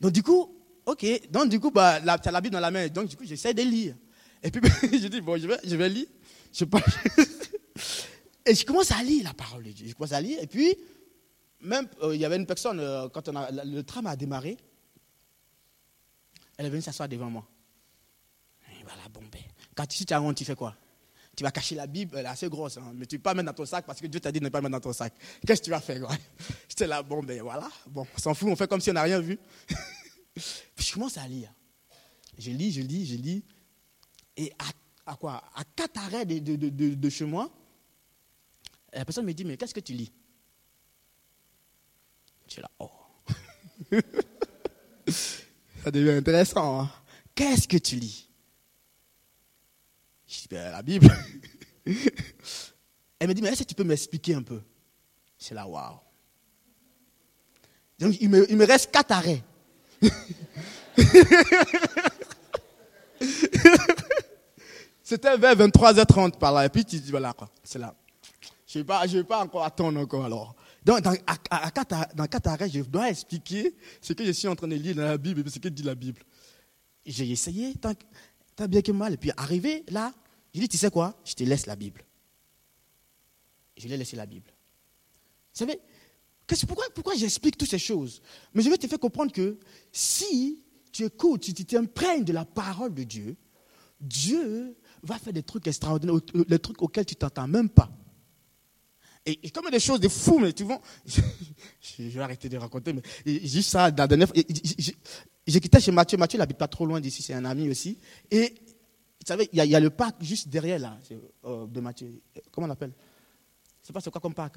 Donc, du coup, ok. Donc, du coup, bah, tu as la Bible dans la main. Donc, du coup, j'essaie de lire. Et puis, je dis, bon, je vais, je vais lire. Je et je commence à lire la parole de Dieu. Je commence à lire. Et puis, même, euh, il y avait une personne, euh, quand le tram a démarré, elle est venue s'asseoir devant moi. Et voilà, bon, ben, quand tu, as honte, tu fais quoi? Tu vas cacher la Bible, elle est assez grosse, hein, mais tu ne peux pas mettre dans ton sac parce que Dieu t'a dit de ne pas mettre dans ton sac. Qu'est-ce que tu vas faire J'étais là, bon, ben voilà, bon, on s'en fout, on fait comme si on n'a rien vu. Puis je commence à lire. Je lis, je lis, je lis. Et à, quoi? À quatre arrêts de, de, de, de, chez moi, la personne me dit, mais qu'est-ce que tu lis? Je suis là, oh. Ça devient intéressant. Hein. Qu'est-ce que tu lis? Je dis, ben, la Bible. Elle me dit, mais est-ce que tu peux m'expliquer un peu? Je suis là, waouh. Donc, il me, il me reste quatre arrêts. C'était vers 23h30 par là. Et puis tu dis, voilà quoi, c'est là. Je ne vais, pas, vais pas encore attendre encore alors. Donc, dans, à, arrêts, je dois expliquer ce que je suis en train de lire dans la Bible et ce que dit la Bible. J'ai essayé, tant, tant, bien que mal. Et puis, arrivé là, j'ai dit, tu sais quoi? Je te laisse la Bible. Je lui ai laissé la Bible. Vous savez, pourquoi, j'explique toutes ces choses? Mais je vais te faire comprendre que si tu écoutes, si tu t'imprègnes de la parole de Dieu, Dieu va faire des trucs extraordinaires, des trucs auxquels tu t'entends même pas. Et, comme des choses de fou, mais tu vois, je, vais arrêter de raconter, mais juste ça, la dernière j'ai quitté chez Mathieu, Mathieu n'habite pas trop loin d'ici, c'est un ami aussi, et vous savez, il y, a le parc juste derrière là, euh, de Mathieu, comment on l'appelle? Je sais pas c'est quoi comme parc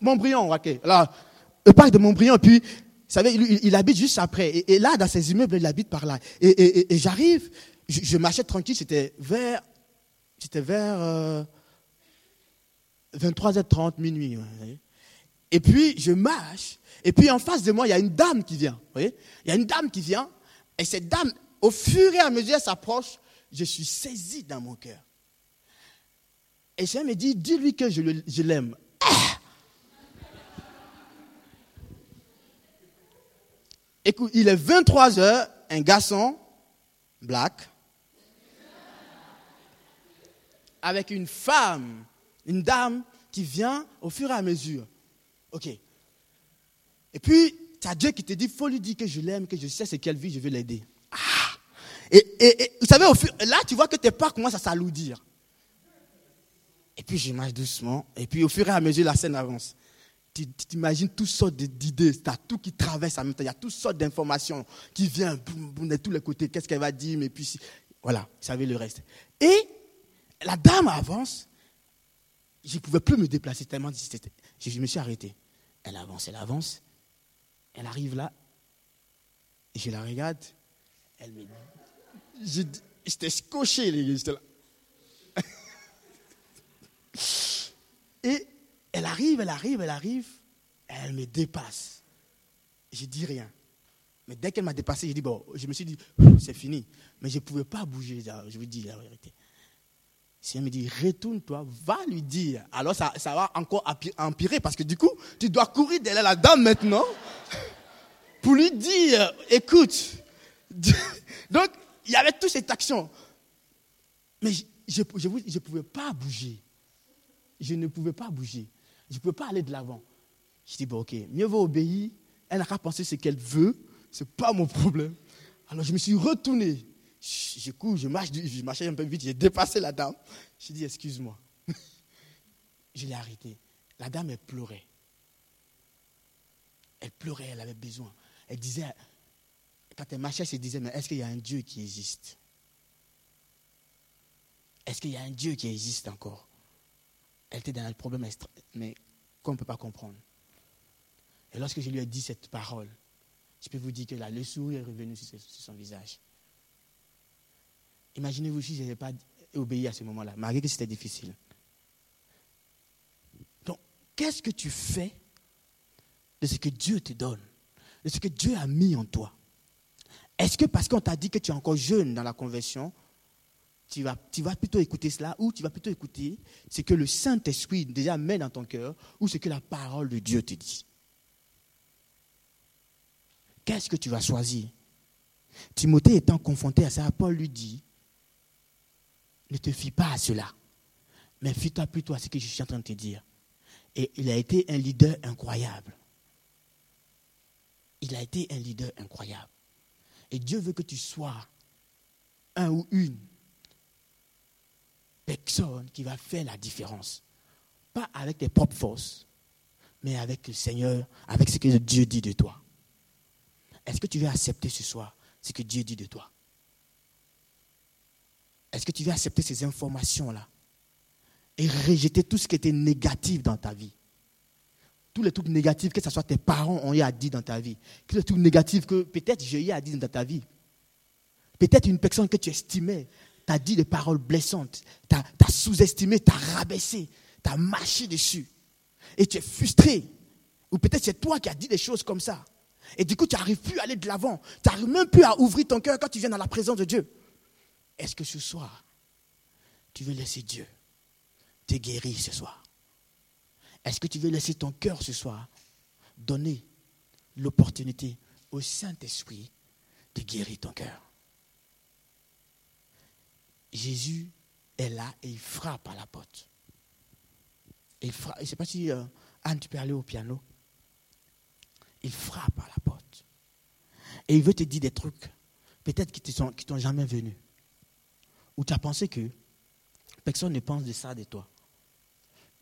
Montbriand, ok. Là, le parc de Montbriand, puis vous savez, il, habite juste après. Et, là, dans ses immeubles, il habite par là. Et, j'arrive, je, je, marchais tranquille, c'était vers, c'était vers 23h30, euh, minuit. Et puis, je marche. Et puis, en face de moi, il y a une dame qui vient. Vous il y a une dame qui vient. Et cette dame, au fur et à mesure s'approche, je suis saisi dans mon cœur. Et je me dit, dis-lui que je l'aime. Écoute, il est 23 heures, un garçon, black, avec une femme, une dame qui vient au fur et à mesure. Ok. Et puis, tu as Dieu qui te dit, il faut lui dire que je l'aime, que je sais ce qu'elle vit, je veux l'aider. Ah. Et, vous savez, là, tu vois que tes pas commencent à s'alourdir. Et puis, je marche doucement. Et puis, au fur et à mesure, la scène avance tu t'imagines toutes sortes d'idées, tu as tout qui traverse en même temps, il y a toutes sortes d'informations qui viennent de tous les côtés, qu'est-ce qu'elle va dire, mais puis voilà, vous savez le reste. Et la dame avance, je ne pouvais plus me déplacer tellement, je me suis arrêté. Elle avance, elle avance, elle arrive là, et je la regarde, elle me j'étais scotché, les gars, j'étais là. et elle arrive, elle arrive, elle arrive, elle me dépasse. J'ai dit rien. Mais dès qu'elle m'a dépassé, j'ai dit, bon, je me suis dit, c'est fini. Mais je ne pouvais pas bouger, je vous dis la vérité. Si elle me dit, retourne-toi, va lui dire. Alors ça, ça va encore empirer parce que du coup, tu dois courir derrière la dame maintenant pour lui dire, écoute. Donc, il y avait toute cette action. Mais je ne pouvais pas bouger. Je ne pouvais pas bouger. Je ne pouvais pas aller de l'avant. Je dis, bon, ok, mieux vaut obéir. Elle n'a qu'à penser ce qu'elle veut. Ce n'est pas mon problème. Alors je me suis retourné. Je cours, je marche, je marchais un peu vite, j'ai dépassé la dame. Je dit, excuse-moi. je l'ai arrêtée. La dame, elle pleurait. Elle pleurait, elle avait besoin. Elle disait, quand elle marchait, elle se disait, mais est-ce qu'il y a un Dieu qui existe? Est-ce qu'il y a un Dieu qui existe encore? Elle était dans un problème, mais qu'on ne peut pas comprendre. Et lorsque je lui ai dit cette parole, je peux vous dire que là, le sourire est revenu sur son visage. Imaginez-vous si je n'avais pas obéi à ce moment-là, malgré que c'était difficile. Donc, qu'est-ce que tu fais de ce que Dieu te donne, de ce que Dieu a mis en toi? Est-ce que parce qu'on t'a dit que tu es encore jeune dans la conversion, tu vas, tu vas plutôt écouter cela, ou tu vas plutôt écouter ce que le Saint-Esprit déjà met dans ton cœur, ou ce que la parole de Dieu te dit Qu'est-ce que tu vas choisir? Timothée étant confronté à ça, Paul lui dit, ne te fie pas à cela, mais fie-toi plutôt à ce que je suis en train de te dire. Et il a été un leader incroyable. Il a été un leader incroyable. Et Dieu veut que tu sois un ou une personne qui va faire la différence. Pas avec tes propres forces, mais avec le Seigneur, avec ce que Dieu dit de toi. Est-ce que tu veux accepter ce soir ce que Dieu dit de toi? Est-ce que tu veux accepter ces informations-là et rejeter tout ce qui était négatif dans ta vie? Tous les trucs négatifs que ce soit tes parents ont eu à dire dans ta vie, tous les trucs négatifs que peut-être j'ai eu à dire dans ta vie. Peut-être une personne que tu estimais t'a dit des paroles blessantes, t'a sous-estimé, t'a rabaissé, t'a marché dessus. Et tu es frustré. Ou peut-être c'est toi qui as dit des choses comme ça. Et du coup, tu n'arrives plus à aller de l'avant. Tu n'arrives même plus à ouvrir ton cœur quand tu viens dans la présence de Dieu. Est-ce que ce soir, tu veux laisser Dieu te guérir ce soir? Est-ce que tu veux laisser ton cœur ce soir donner l'opportunité au Saint-Esprit de guérir ton cœur? Jésus est là et il frappe à la porte. Il frappe. Je ne sais pas si euh, Anne, tu peux aller au piano il frappe à la porte. Et il veut te dire des trucs, peut-être qui ne t'ont jamais venu. Ou tu as pensé que personne ne pense de ça de toi.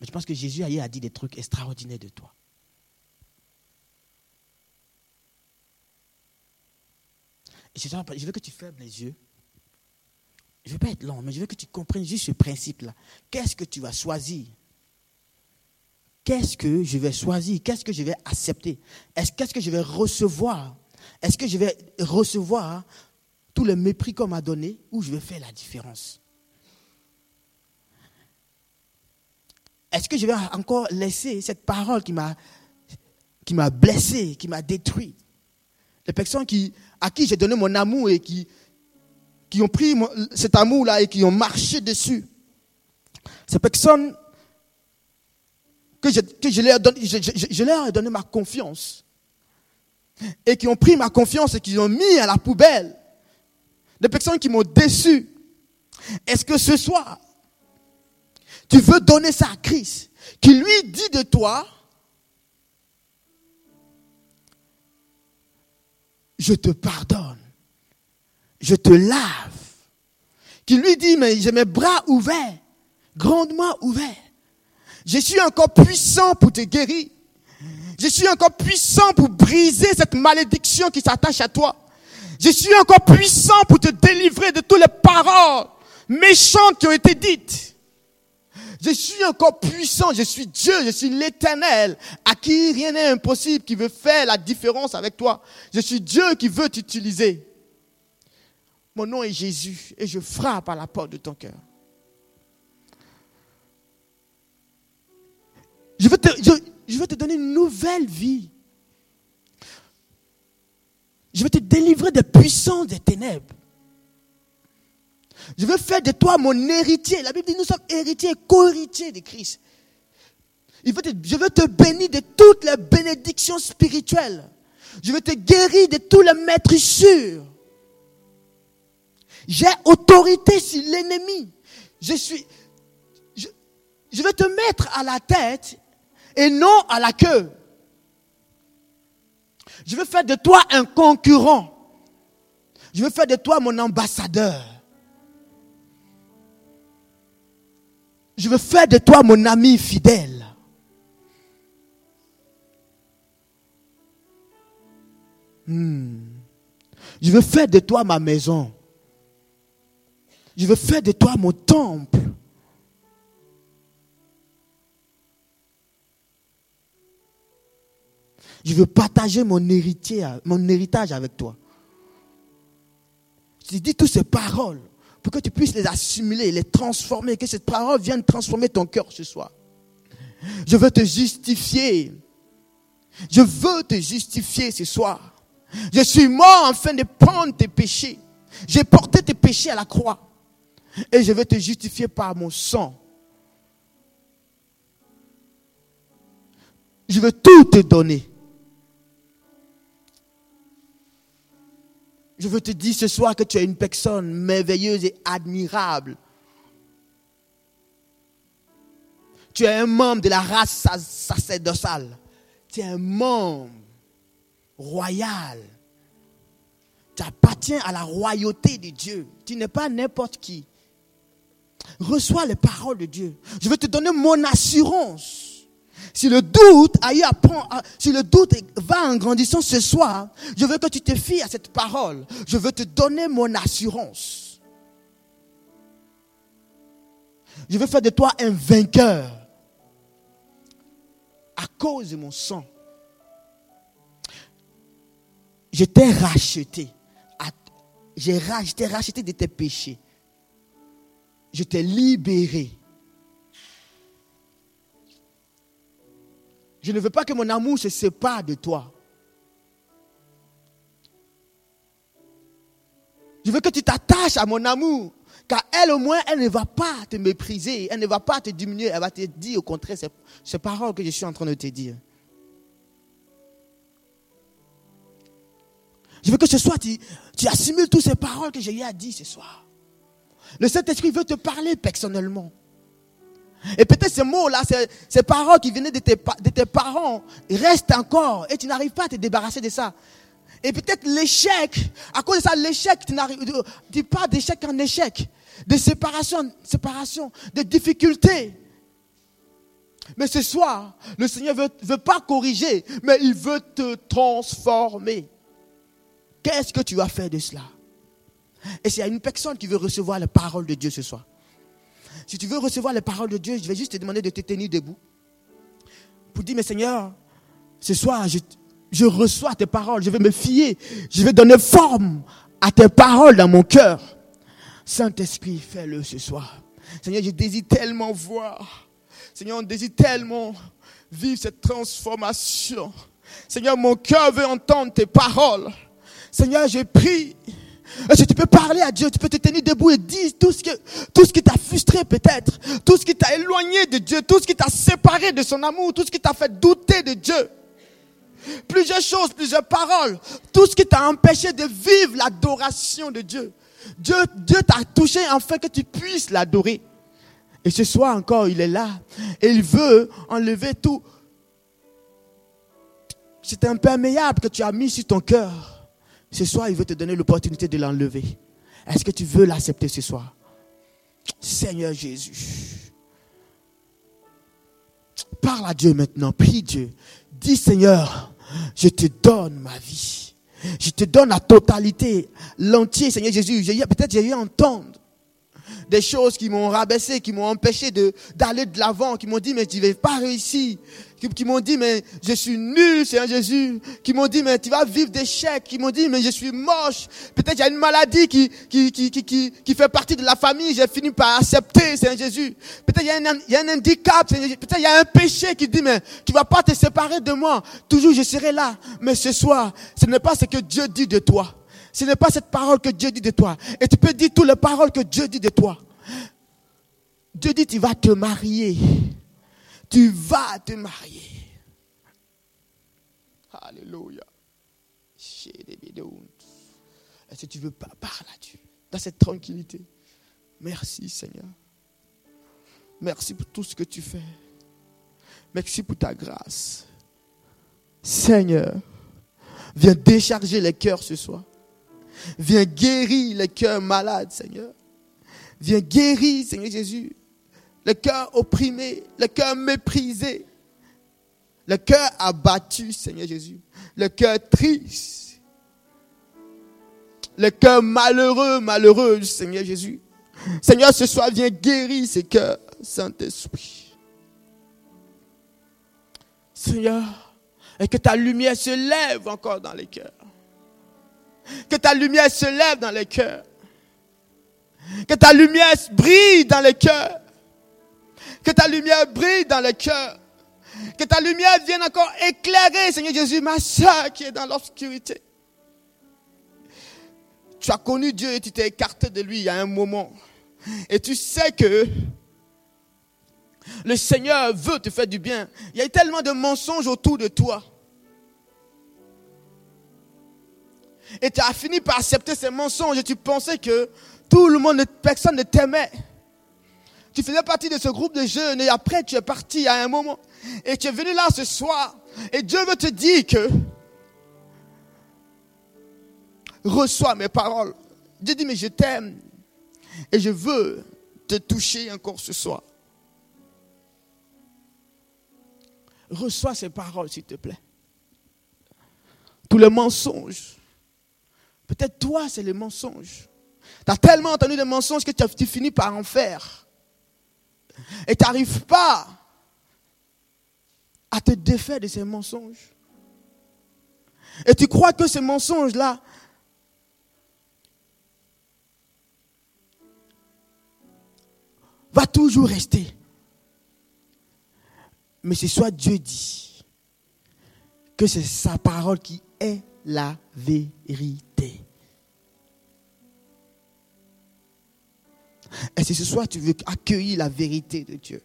Mais je pense que Jésus a dit des trucs extraordinaires de toi. Je veux que tu fermes les yeux. Je ne veux pas être long, mais je veux que tu comprennes juste ce principe-là. Qu'est-ce que tu vas choisir? Qu'est-ce que je vais choisir? Qu'est-ce que je vais accepter? Qu'est-ce que je vais recevoir? Est-ce que je vais recevoir tout le mépris qu'on m'a donné ou je vais faire la différence? Est-ce que je vais encore laisser cette parole qui m'a qui m'a blessé, qui m'a détruit? Les personnes qui, à qui j'ai donné mon amour et qui, qui ont pris cet amour-là et qui ont marché dessus. Ces personnes que, je, leur leur ai donné ma confiance. Et qui ont pris ma confiance et qui ont mis à la poubelle. Des personnes qui m'ont déçu. Est-ce que ce soir, tu veux donner ça à Christ, qui lui dit de toi, je te pardonne, je te lave, qui lui dit, mais j'ai mes bras ouverts, grandement ouverts. Je suis encore puissant pour te guérir. Je suis encore puissant pour briser cette malédiction qui s'attache à toi. Je suis encore puissant pour te délivrer de toutes les paroles méchantes qui ont été dites. Je suis encore puissant, je suis Dieu, je suis l'éternel, à qui rien n'est impossible, qui veut faire la différence avec toi. Je suis Dieu qui veut t'utiliser. Mon nom est Jésus et je frappe à la porte de ton cœur. Je veux, te, donner une nouvelle vie. Je veux te délivrer des puissances des ténèbres. Je veux faire de toi mon héritier. La Bible dit nous sommes héritiers et co-héritiers de Christ. je veux te bénir de toutes les bénédictions spirituelles. Je veux te guérir de tous les maîtres sûrs. J'ai autorité sur l'ennemi. Je suis, je, vais te mettre à la tête et non à la queue. Je veux faire de toi un concurrent. Je veux faire de toi mon ambassadeur. Je veux faire de toi mon ami fidèle. Hmm. Je veux faire de toi ma maison. Je veux faire de toi mon temple. Je veux partager mon, héritier, mon héritage avec toi. Je te dis toutes ces paroles pour que tu puisses les assimiler, les transformer, que cette parole vienne transformer ton cœur ce soir. Je veux te justifier. Je veux te justifier ce soir. Je suis mort afin de prendre tes péchés. J'ai porté tes péchés à la croix. Et je veux te justifier par mon sang. Je veux tout te donner. Je veux te dire ce soir que tu es une personne merveilleuse et admirable. Tu es un membre de la race sacerdotale. Tu es un membre royal. Tu appartiens à la royauté de Dieu. Tu n'es pas n'importe qui. Reçois les paroles de Dieu. Je veux te donner mon assurance. Si le doute va en grandissant ce soir, je veux que tu te fies à cette parole. Je veux te donner mon assurance. Je veux faire de toi un vainqueur à cause de mon sang. Je t'ai racheté. J'ai racheté de tes péchés. Je t'ai libéré. Je ne veux pas que mon amour se sépare de toi. Je veux que tu t'attaches à mon amour. Car elle, au moins, elle ne va pas te mépriser. Elle ne va pas te diminuer. Elle va te dire au contraire ces, paroles que je suis en train de te dire. Je veux que ce soir, tu, tu assimiles toutes ces paroles que j'ai eu à dire ce soir. Le Saint-Esprit veut te parler personnellement. Et peut-être ces mots-là, ces, paroles qui venaient de tes, de tes parents restent encore et tu n'arrives pas à te débarrasser de ça. Et peut-être l'échec, à cause de ça, l'échec, tu tu pas d'échec en échec, de séparation, séparation, de difficultés. Mais ce soir, le Seigneur ne veut, veut pas corriger, mais il veut te transformer. Qu'est-ce que tu vas faire de cela? Et s'il y a une personne qui veut recevoir la parole de Dieu ce soir, si tu veux recevoir les paroles de Dieu, je vais juste te demander de te tenir debout. Pour dire, mais Seigneur, ce soir, je, reçois tes paroles, je vais me fier, je vais donner forme à tes paroles dans mon cœur. Saint-Esprit, fais-le ce soir. Seigneur, je désire tellement voir. Seigneur, on désire tellement vivre cette transformation. Seigneur, mon cœur veut entendre tes paroles. Seigneur, je prie tu peux parler à Dieu, tu peux te tenir debout et dire tout ce, que, tout ce qui t'a frustré peut-être, tout ce qui t'a éloigné de Dieu, tout ce qui t'a séparé de son amour, tout ce qui t'a fait douter de Dieu. Plusieurs choses, plusieurs paroles, tout ce qui t'a empêché de vivre l'adoration de Dieu. Dieu, Dieu t'a touché afin que tu puisses l'adorer. Et ce soir encore, il est là. Et il veut enlever tout. C'est imperméable que tu as mis sur ton cœur. Ce soir, il veut te donner l'opportunité de l'enlever. Est-ce que tu veux l'accepter ce soir? Seigneur Jésus. Parle à Dieu maintenant, prie Dieu. Dis Seigneur, je te donne ma vie. Je te donne la totalité, l'entier, Seigneur Jésus. Peut-être j'ai eu à entendre des choses qui m'ont rabaissé, qui m'ont empêché d'aller de l'avant, qui m'ont dit mais tu ne vas pas réussir, qui, m'ont dit, mais je suis nul, Seigneur Jésus. Qui m'ont dit, mais tu vas vivre d'échecs. Qui m'ont dit, mais je suis moche. Peut-être a une maladie qui, qui, qui, qui, qui, fait partie de la famille. J'ai fini par accepter, Seigneur Jésus. Peut-être il y a un, il y a un handicap, Peut-être il y a un péché qui dit, mais tu vas pas te séparer de moi. Toujours je serai là. Mais ce soir, ce n'est pas ce que Dieu dit de toi. Ce n'est pas cette parole que Dieu dit de toi. Et tu peux dire toutes les paroles que Dieu dit de toi. Dieu dit, tu vas te marier. Tu vas te marier. Alléluia. Est-ce que tu veux pas parler là-dessus, dans cette tranquillité? Merci Seigneur. Merci pour tout ce que tu fais. Merci pour ta grâce. Seigneur, viens décharger les cœurs ce soir. Viens guérir les cœurs malades, Seigneur. Viens guérir, Seigneur Jésus, le cœur opprimé, le cœur méprisé, le cœur abattu, Seigneur Jésus, le cœur triste, le cœur malheureux, malheureux, Seigneur Jésus. Seigneur, ce soir, viens guérir ces cœurs, Saint-Esprit. Seigneur, et que ta lumière se lève encore dans les cœurs. Que ta lumière se lève dans les cœurs. Que ta lumière brille dans les cœurs. Que ta lumière brille dans le cœur. Que ta lumière vienne encore éclairer, Seigneur Jésus, ma soeur qui est dans l'obscurité. Tu as connu Dieu et tu t'es écarté de lui il y a un moment. Et tu sais que le Seigneur veut te faire du bien. Il y a tellement de mensonges autour de toi. Et tu as fini par accepter ces mensonges et tu pensais que tout le monde, personne ne t'aimait. Tu faisais partie de ce groupe de jeunes et après tu es parti à un moment. Et tu es venu là ce soir. Et Dieu veut te dire que reçois mes paroles. Dieu dit, mais je t'aime. Et je veux te toucher encore ce soir. Reçois ces paroles, s'il te plaît. Tous les mensonges. Peut-être toi, c'est les mensonges. Tu as tellement entendu des mensonges que tu finis par en faire. Et tu n'arrives pas à te défaire de ces mensonges. Et tu crois que ces mensonges-là va toujours rester. Mais c'est soit Dieu dit que c'est sa parole qui est la vérité. Et si ce soir tu veux accueillir la vérité de Dieu,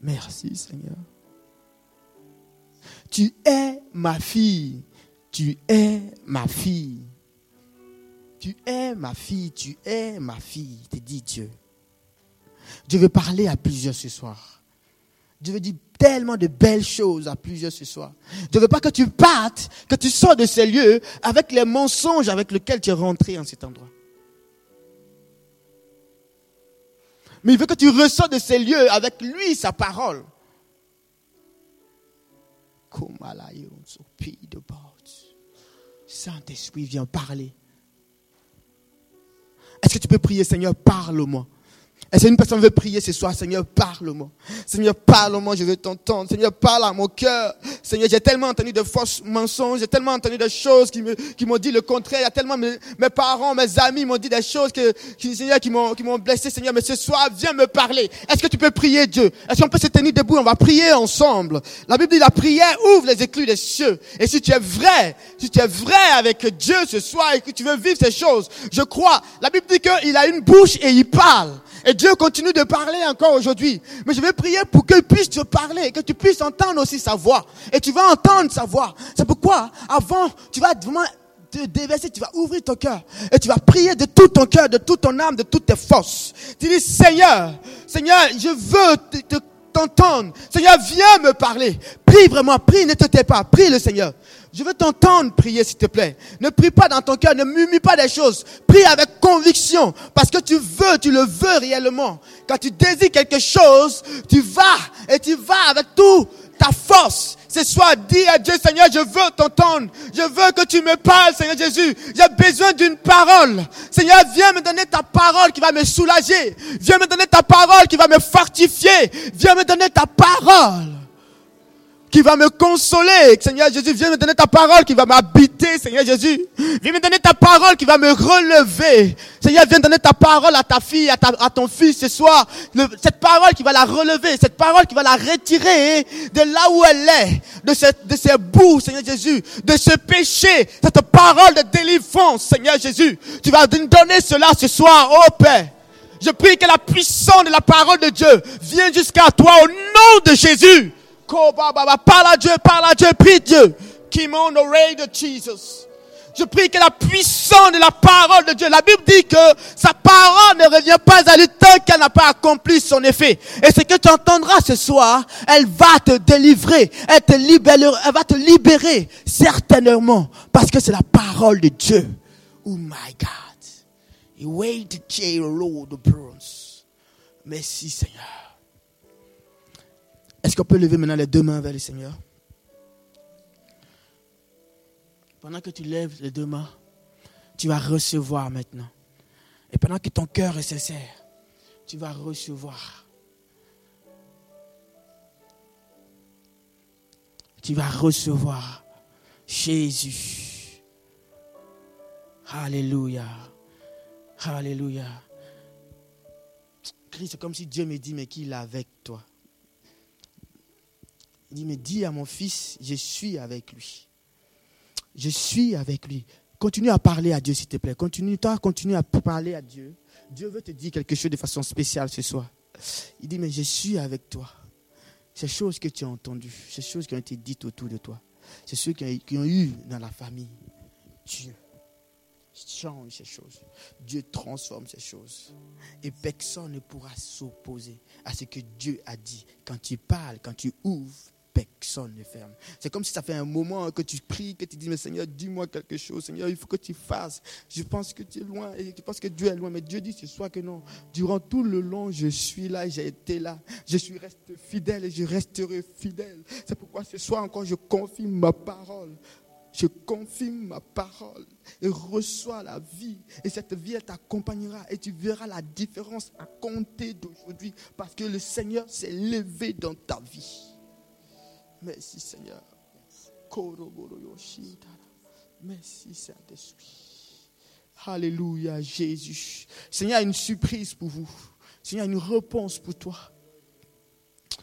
merci Seigneur. Tu es ma fille. Tu es ma fille. Tu es ma fille. Tu es ma fille, te dit Dieu. Dieu veut parler à plusieurs ce soir. Dieu veut dire tellement de belles choses à plusieurs ce soir. Je ne veux pas que tu partes, que tu sors de ces lieux avec les mensonges avec lesquels tu es rentré en cet endroit. Mais il veut que tu ressors de ces lieux avec lui, sa parole. Saint-Esprit, viens parler. Est-ce que tu peux prier, Seigneur, parle-moi. Est-ce qu'une personne veut prier ce soir, Seigneur, parle-moi. Seigneur, parle-moi, je veux t'entendre. Seigneur, parle à mon cœur. Seigneur, j'ai tellement entendu de fausses mensonges, j'ai tellement entendu de choses qui me, qui m'ont dit le contraire. Il y a tellement mes, mes parents, mes amis m'ont dit des choses que, qui, Seigneur, qui m'ont, qui m'ont blessé. Seigneur, mais ce soir, viens me parler. Est-ce que tu peux prier Dieu? Est-ce qu'on peut se tenir debout? On va prier ensemble. La Bible dit la prière ouvre les éclus des cieux. Et si tu es vrai, si tu es vrai avec Dieu ce soir et que tu veux vivre ces choses, je crois. La Bible dit qu'il a une bouche et il parle. Et Dieu continue de parler encore aujourd'hui. Mais je vais prier pour qu'il puisse te parler, que tu puisses entendre aussi sa voix. Et tu vas entendre sa voix. C'est pourquoi, avant, tu vas vraiment te déverser, tu vas ouvrir ton cœur. Et tu vas prier de tout ton cœur, de toute ton âme, de toutes tes forces. Tu dis, Seigneur, Seigneur, je veux t'entendre. Seigneur, viens me parler. Prie vraiment, prie, ne te tais pas. Prie le Seigneur. Je veux t'entendre prier, s'il te plaît. Ne prie pas dans ton cœur, ne murmure pas des choses. Prie avec conviction, parce que tu veux, tu le veux réellement. Quand tu désires quelque chose, tu vas et tu vas avec tout ta force. Ce soir, dis à Dieu, Seigneur, je veux t'entendre. Je veux que tu me parles, Seigneur Jésus. J'ai besoin d'une parole. Seigneur, viens me donner ta parole qui va me soulager. Viens me donner ta parole qui va me fortifier. Viens me donner ta parole qui va me consoler. Seigneur Jésus, viens me donner ta parole qui va m'habiter, Seigneur Jésus. Viens me donner ta parole qui va me relever. Seigneur, viens donner ta parole à ta fille, à, ton fils ce soir. cette parole qui va la relever, cette parole qui va la retirer de là où elle est, de, cette, de ces bouts, Seigneur Jésus, de ce péché, cette parole de délivrance, Seigneur Jésus. Tu vas nous donner cela ce soir, oh Père. Je prie que la puissance de la parole de Dieu vienne jusqu'à toi au nom de Jésus. Parle à Dieu, parle à Dieu, prie Dieu. on oreille de Jesus. Je prie que la puissance de la parole de Dieu, la Bible dit que sa parole ne revient pas à lui tant qu'elle n'a pas accompli son effet. Et ce que tu entendras ce soir, elle va te délivrer, elle, te libérera, elle va te libérer, certainement, parce que c'est la parole de Dieu. Oh my God. Merci Seigneur. Est-ce qu'on peut lever maintenant les deux mains vers le Seigneur? Pendant que tu lèves les deux mains, tu vas recevoir maintenant. Et pendant que ton cœur est sincère, tu vas recevoir. Tu vas recevoir Jésus. Alléluia. Alléluia. C'est comme si Dieu me dit, mais qu'il est avec toi. Il dit, mais dis à mon fils, je suis avec lui. Je suis avec lui. Continue à parler à Dieu, s'il te plaît. Continue, toi, continue à parler à Dieu. Dieu veut te dire quelque chose de façon spéciale ce soir. Il dit, mais je suis avec toi. Ces choses que tu as entendues, ces choses qui ont été dites autour de toi, c'est ceux qui ont eu dans la famille. Dieu change ces choses. Dieu transforme ces choses. Et personne ne pourra s'opposer à ce que Dieu a dit. Quand tu parles, quand tu ouvres, personne ne ferme. C'est comme si ça fait un moment que tu pries, que tu dis, mais Seigneur, dis-moi quelque chose. Seigneur, il faut que tu fasses. Je pense que tu es loin et tu penses que Dieu est loin. Mais Dieu dit ce soir que non. Durant tout le long, je suis là, j'ai été là. Je suis resté fidèle et je resterai fidèle. C'est pourquoi ce soir encore, je confirme ma parole. Je confirme ma parole et reçois la vie. Et cette vie, elle t'accompagnera et tu verras la différence à compter d'aujourd'hui parce que le Seigneur s'est levé dans ta vie. Merci Seigneur. Merci Saint-Esprit. Alléluia Jésus. Seigneur, une surprise pour vous. Seigneur, une réponse pour toi.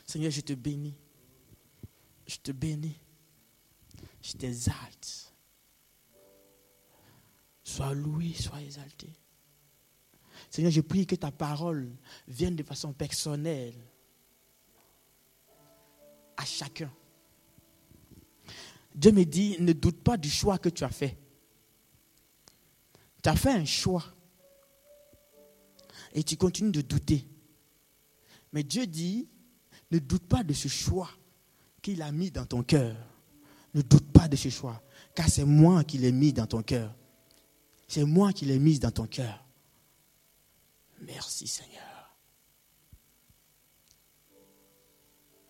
Seigneur, je te bénis. Je te bénis. Je t'exalte. Sois loué, sois exalté. Seigneur, je prie que ta parole vienne de façon personnelle à chacun. Dieu me dit, ne doute pas du choix que tu as fait. Tu as fait un choix. Et tu continues de douter. Mais Dieu dit, ne doute pas de ce choix qu'il a mis dans ton cœur. Ne doute pas de ce choix, car c'est moi qui l'ai mis dans ton cœur. C'est moi qui l'ai mis dans ton cœur. Merci Seigneur.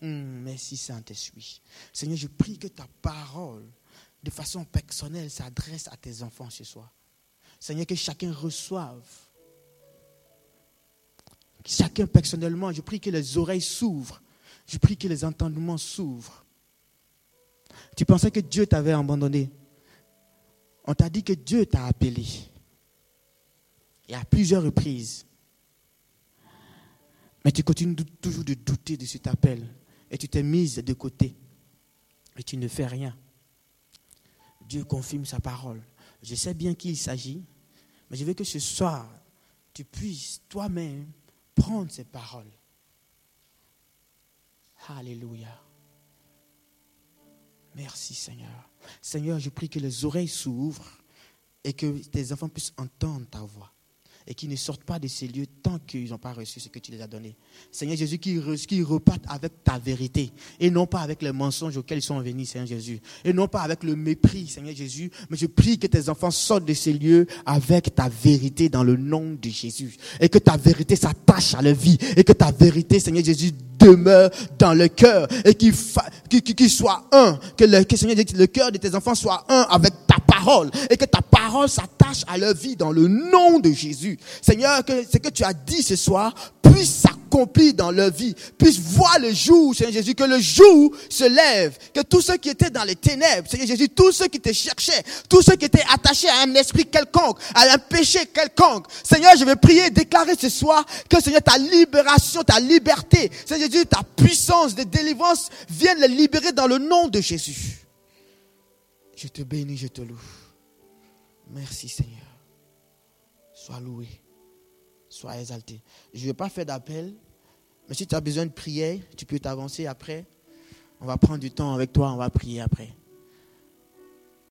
Hmm, merci Saint-Esprit. Seigneur, je prie que ta parole, de façon personnelle, s'adresse à tes enfants ce soir. Seigneur, que chacun reçoive. Chacun personnellement, je prie que les oreilles s'ouvrent. Je prie que les entendements s'ouvrent. Tu pensais que Dieu t'avait abandonné. On t'a dit que Dieu t'a appelé. Et à plusieurs reprises. Mais tu continues toujours de douter de cet appel et tu t'es mise de côté et tu ne fais rien. Dieu confirme sa parole. Je sais bien qu'il s'agit, mais je veux que ce soir, tu puisses toi-même prendre ces paroles. Alléluia. Merci Seigneur. Seigneur, je prie que les oreilles s'ouvrent et que tes enfants puissent entendre ta voix et qui ne sortent pas de ces lieux tant qu'ils n'ont pas reçu ce que tu les as donné. Seigneur Jésus, qui repartent avec ta vérité et non pas avec les mensonges auxquels ils sont venus, Seigneur Jésus. Et non pas avec le mépris, Seigneur Jésus. Mais je prie que tes enfants sortent de ces lieux avec ta vérité dans le nom de Jésus. Et que ta vérité s'attache à leur vie. Et que ta vérité, Seigneur Jésus, demeure dans le cœur. Et qu'ils qui, qui, soit un, que le, le cœur de tes enfants soit un avec ta parole et que ta parole s'attache à leur vie dans le nom de Jésus. Seigneur, que ce que tu as dit ce soir puisse s'accomplir dans leur vie, puisse voir le jour, Seigneur Jésus, que le jour se lève, que tous ceux qui étaient dans les ténèbres, Seigneur Jésus, tous ceux qui te cherchaient, tous ceux qui étaient attachés à un esprit quelconque, à un péché quelconque, Seigneur, je vais prier, déclarer ce soir que Seigneur, ta libération, ta liberté, Seigneur Jésus, ta puissance de délivrance vienne les libérer dans le nom de Jésus. Je te bénis, je te loue. Merci Seigneur. Sois loué. Sois exalté. Je ne vais pas faire d'appel, mais si tu as besoin de prière, tu peux t'avancer après. On va prendre du temps avec toi, on va prier après.